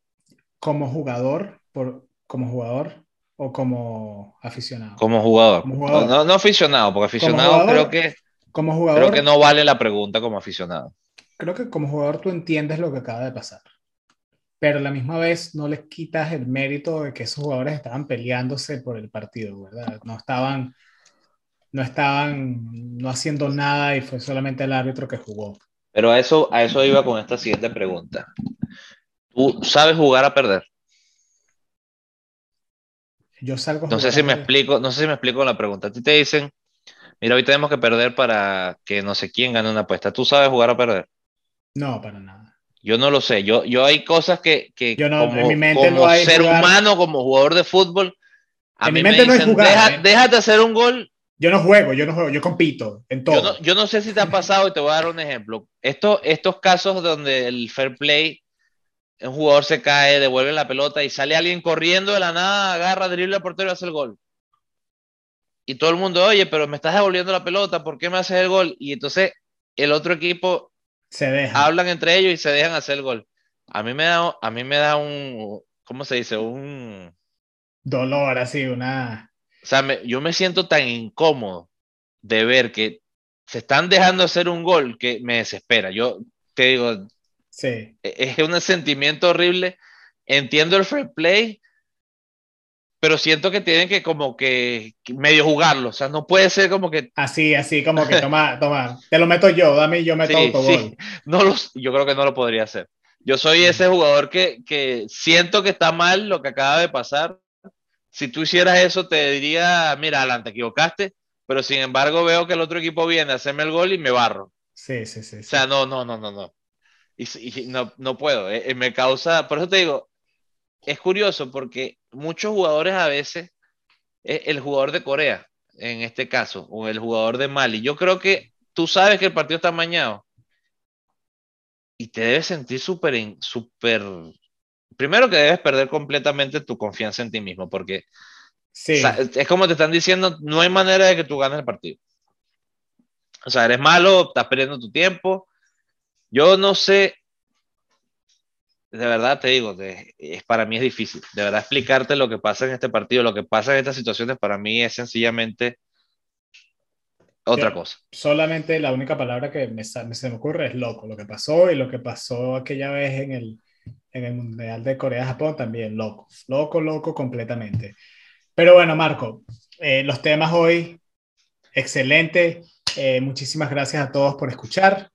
como jugador, por, como jugador o como aficionado. Como jugador. No, no, aficionado, porque aficionado creo que como jugador. Creo que no vale la pregunta como aficionado. Creo que como jugador tú entiendes lo que acaba de pasar. Pero a la misma vez no les quitas el mérito de que esos jugadores estaban peleándose por el partido, ¿verdad? No estaban, no estaban no haciendo nada y fue solamente el árbitro que jugó. Pero a eso, a eso iba con esta siguiente pregunta. ¿Tú sabes jugar a perder? Yo salgo. No sé si me explico, no sé si me explico la pregunta. A ti te dicen, mira, hoy tenemos que perder para que no sé quién gane una apuesta. ¿Tú sabes jugar a perder? No, para nada. Yo no lo sé. Yo, yo hay cosas que, que yo no, como, en mi mente como ser humano, como jugador de fútbol, a mí mi mente me dicen, no es jugar, ¿eh? déjate hacer un gol. Yo no juego, yo no juego, yo compito en todo. Yo no, yo no sé si te ha pasado y te voy a dar un ejemplo. Esto, estos casos donde el fair play, un jugador se cae, devuelve la pelota y sale alguien corriendo de la nada, agarra, dribla al portero y hace el gol y todo el mundo, oye, pero me estás devolviendo la pelota, ¿por qué me haces el gol? Y entonces el otro equipo se hablan entre ellos y se dejan hacer el gol. A mí me da, a mí me da un, ¿cómo se dice? Un dolor, así, una. O sea, yo me siento tan incómodo de ver que se están dejando hacer un gol que me desespera. Yo te digo, sí. E, es un sentimiento horrible. Entiendo el free play, pero siento que tienen que como que medio jugarlo, o sea, no puede ser como que... Así, así, como que toma, toma, te lo meto yo, dame yo meto sí, Sí. No los, yo creo que no lo podría hacer. Yo soy ese jugador que, que siento que está mal lo que acaba de pasar. Si tú hicieras eso, te diría, mira, Alan, te equivocaste, pero sin embargo veo que el otro equipo viene a hacerme el gol y me barro. Sí, sí, sí. O sea, no, no, no, no, no. Y, no, no puedo, eh, me causa, por eso te digo, es curioso porque muchos jugadores a veces, eh, el jugador de Corea, en este caso, o el jugador de Mali, yo creo que tú sabes que el partido está mañado y te debes sentir súper, súper, primero que debes perder completamente tu confianza en ti mismo, porque es como te están diciendo, no hay manera de que tú ganes el partido. O sea, eres malo, estás perdiendo tu tiempo. Yo no sé, de verdad te digo, es, para mí es difícil. De verdad explicarte lo que pasa en este partido, lo que pasa en estas situaciones, para mí es sencillamente otra cosa. Solamente la única palabra que me, se me ocurre es loco. Lo que pasó y lo que pasó aquella vez en el, en el Mundial de Corea-Japón también, loco. Loco, loco completamente. Pero bueno, Marco, eh, los temas hoy, excelente. Eh, muchísimas gracias a todos por escuchar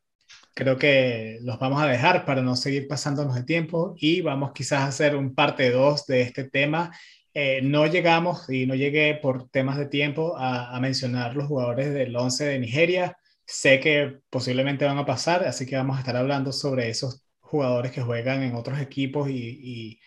creo que los vamos a dejar para no seguir pasándonos de tiempo y vamos quizás a hacer un parte 2 de este tema. Eh, no llegamos y no llegué por temas de tiempo a, mencionar los jugadores del 11 de Nigeria. Sé que posiblemente van a pasar, así que vamos a estar hablando sobre esos jugadores que juegan en otros equipos y, y,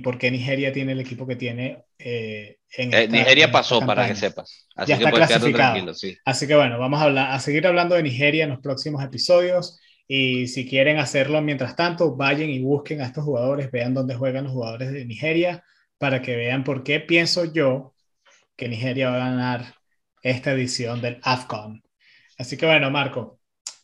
por qué Nigeria tiene el equipo que tiene. Eh, en eh, Nigeria pasó, para que sepas. Así ya que está clasificado. Sí. Así que bueno, vamos a, hablar, a seguir hablando de Nigeria en los próximos episodios. Y si quieren hacerlo mientras tanto, vayan y busquen a estos jugadores, vean dónde juegan los jugadores de Nigeria, para que vean por qué pienso yo que Nigeria va a ganar esta edición del AFCON. Así que bueno, Marco.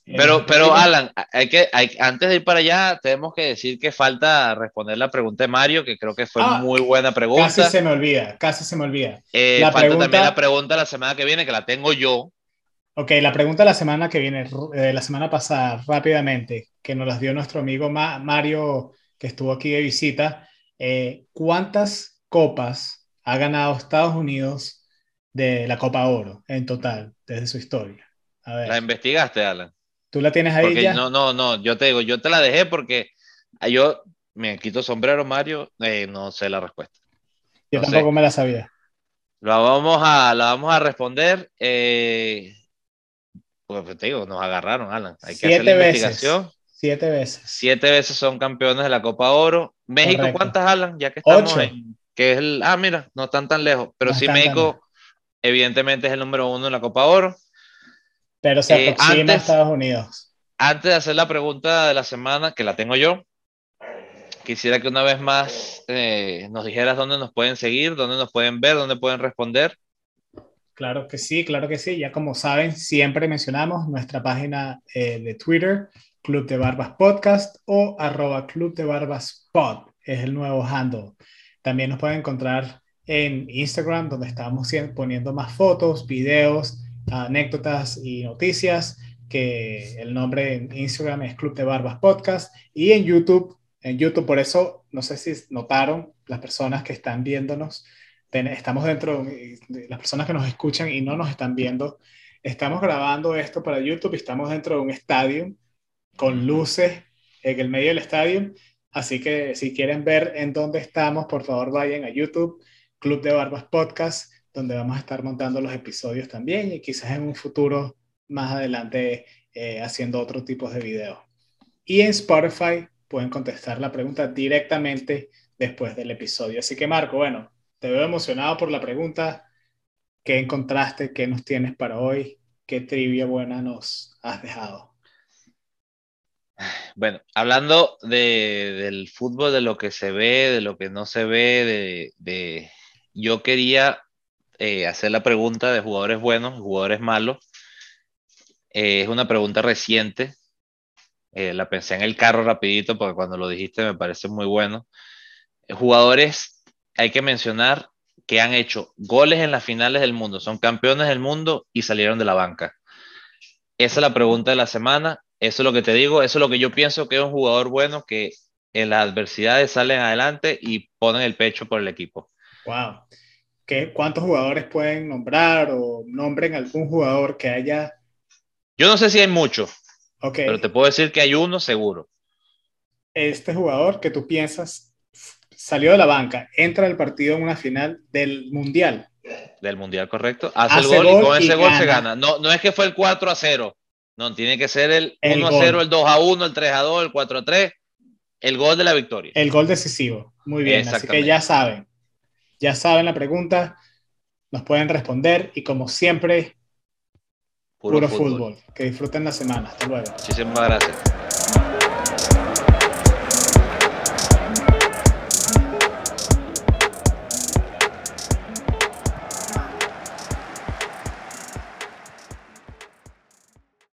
Eh, pero, pero Alan, hay que, hay, antes de ir para allá, tenemos que decir que falta responder la pregunta de Mario, que creo que fue ah, muy buena pregunta. Casi se me olvida, casi se me olvida. Eh, la falta pregunta... también la pregunta la semana que viene, que la tengo yo. Ok, la pregunta de la semana que viene, de la semana pasada, rápidamente, que nos las dio nuestro amigo Mario, que estuvo aquí de visita. Eh, ¿Cuántas copas ha ganado Estados Unidos de la Copa Oro en total, desde su historia? A ver. ¿La investigaste, Alan? ¿Tú la tienes ahí ya? No, no, no, yo te digo, yo te la dejé porque yo me quito sombrero, Mario, eh, no sé la respuesta. Yo tampoco me la sabía. La vamos a, la vamos a responder. Eh, pues te digo, nos agarraron, Alan. Hay que hacer la investigación. Siete veces. Siete veces son campeones de la Copa Oro. México, ¿cuántas, Alan? Ya que estamos en. Que es el. Ah, mira, no están tan lejos. Pero sí, México, evidentemente, es el número uno en la Copa Oro. Pero se eh, aproxima a Estados Unidos. Antes de hacer la pregunta de la semana, que la tengo yo, quisiera que una vez más eh, nos dijeras dónde nos pueden seguir, dónde nos pueden ver, dónde pueden responder. Claro que sí, claro que sí. Ya como saben, siempre mencionamos nuestra página eh, de Twitter, Club de Barbas Podcast o arroba Club de Barbas Pod, es el nuevo handle. También nos pueden encontrar en Instagram, donde estamos poniendo más fotos, videos, anécdotas y noticias, que el nombre en Instagram es Club de Barbas Podcast, y en YouTube, en YouTube, por eso, no sé si notaron las personas que están viéndonos, estamos dentro, de las personas que nos escuchan y no nos están viendo, estamos grabando esto para YouTube y estamos dentro de un estadio con luces en el medio del estadio. Así que si quieren ver en dónde estamos, por favor vayan a YouTube, Club de Barbas Podcast, donde vamos a estar montando los episodios también y quizás en un futuro más adelante eh, haciendo otro tipo de videos. Y en Spotify pueden contestar la pregunta directamente después del episodio. Así que Marco, bueno, te veo emocionado por la pregunta. ¿Qué encontraste? ¿Qué nos tienes para hoy? ¿Qué trivia buena nos has dejado? Bueno, hablando del fútbol, de lo que se ve, de lo que no se ve, de, yo quería eh, hacer la pregunta de jugadores buenos jugadores malos. Eh, es una pregunta reciente. eh, la pensé en el carro rapidito porque cuando lo dijiste me parece muy bueno. Jugadores, hay que mencionar que han hecho goles en las finales del mundo, son campeones del mundo y salieron de la banca. Esa es la pregunta de la semana. Eso es lo que te digo, eso es lo que yo pienso que es un jugador bueno que en las adversidades salen adelante y ponen el pecho por el equipo. Wow. ¿Qué, ¿Cuántos jugadores pueden nombrar o nombren algún jugador que haya? Yo no sé si hay muchos, okay. pero te puedo decir que hay uno seguro. Este jugador que tú piensas salió de la banca, entra al partido en una final del Mundial. Del Mundial, correcto. Hace, el gol, y con ese gol se gana. No, no es que fue el 4 a 0. No, tiene que ser el, 1 a 0, el 2 a 1, el 3 a 2, el 4 a 3. El gol de la victoria. El gol decisivo. Muy bien. Así que ya saben. Ya saben la pregunta. Nos pueden responder. Y como siempre, puro, fútbol. Que disfruten la semana. Hasta luego. Muchísimas gracias.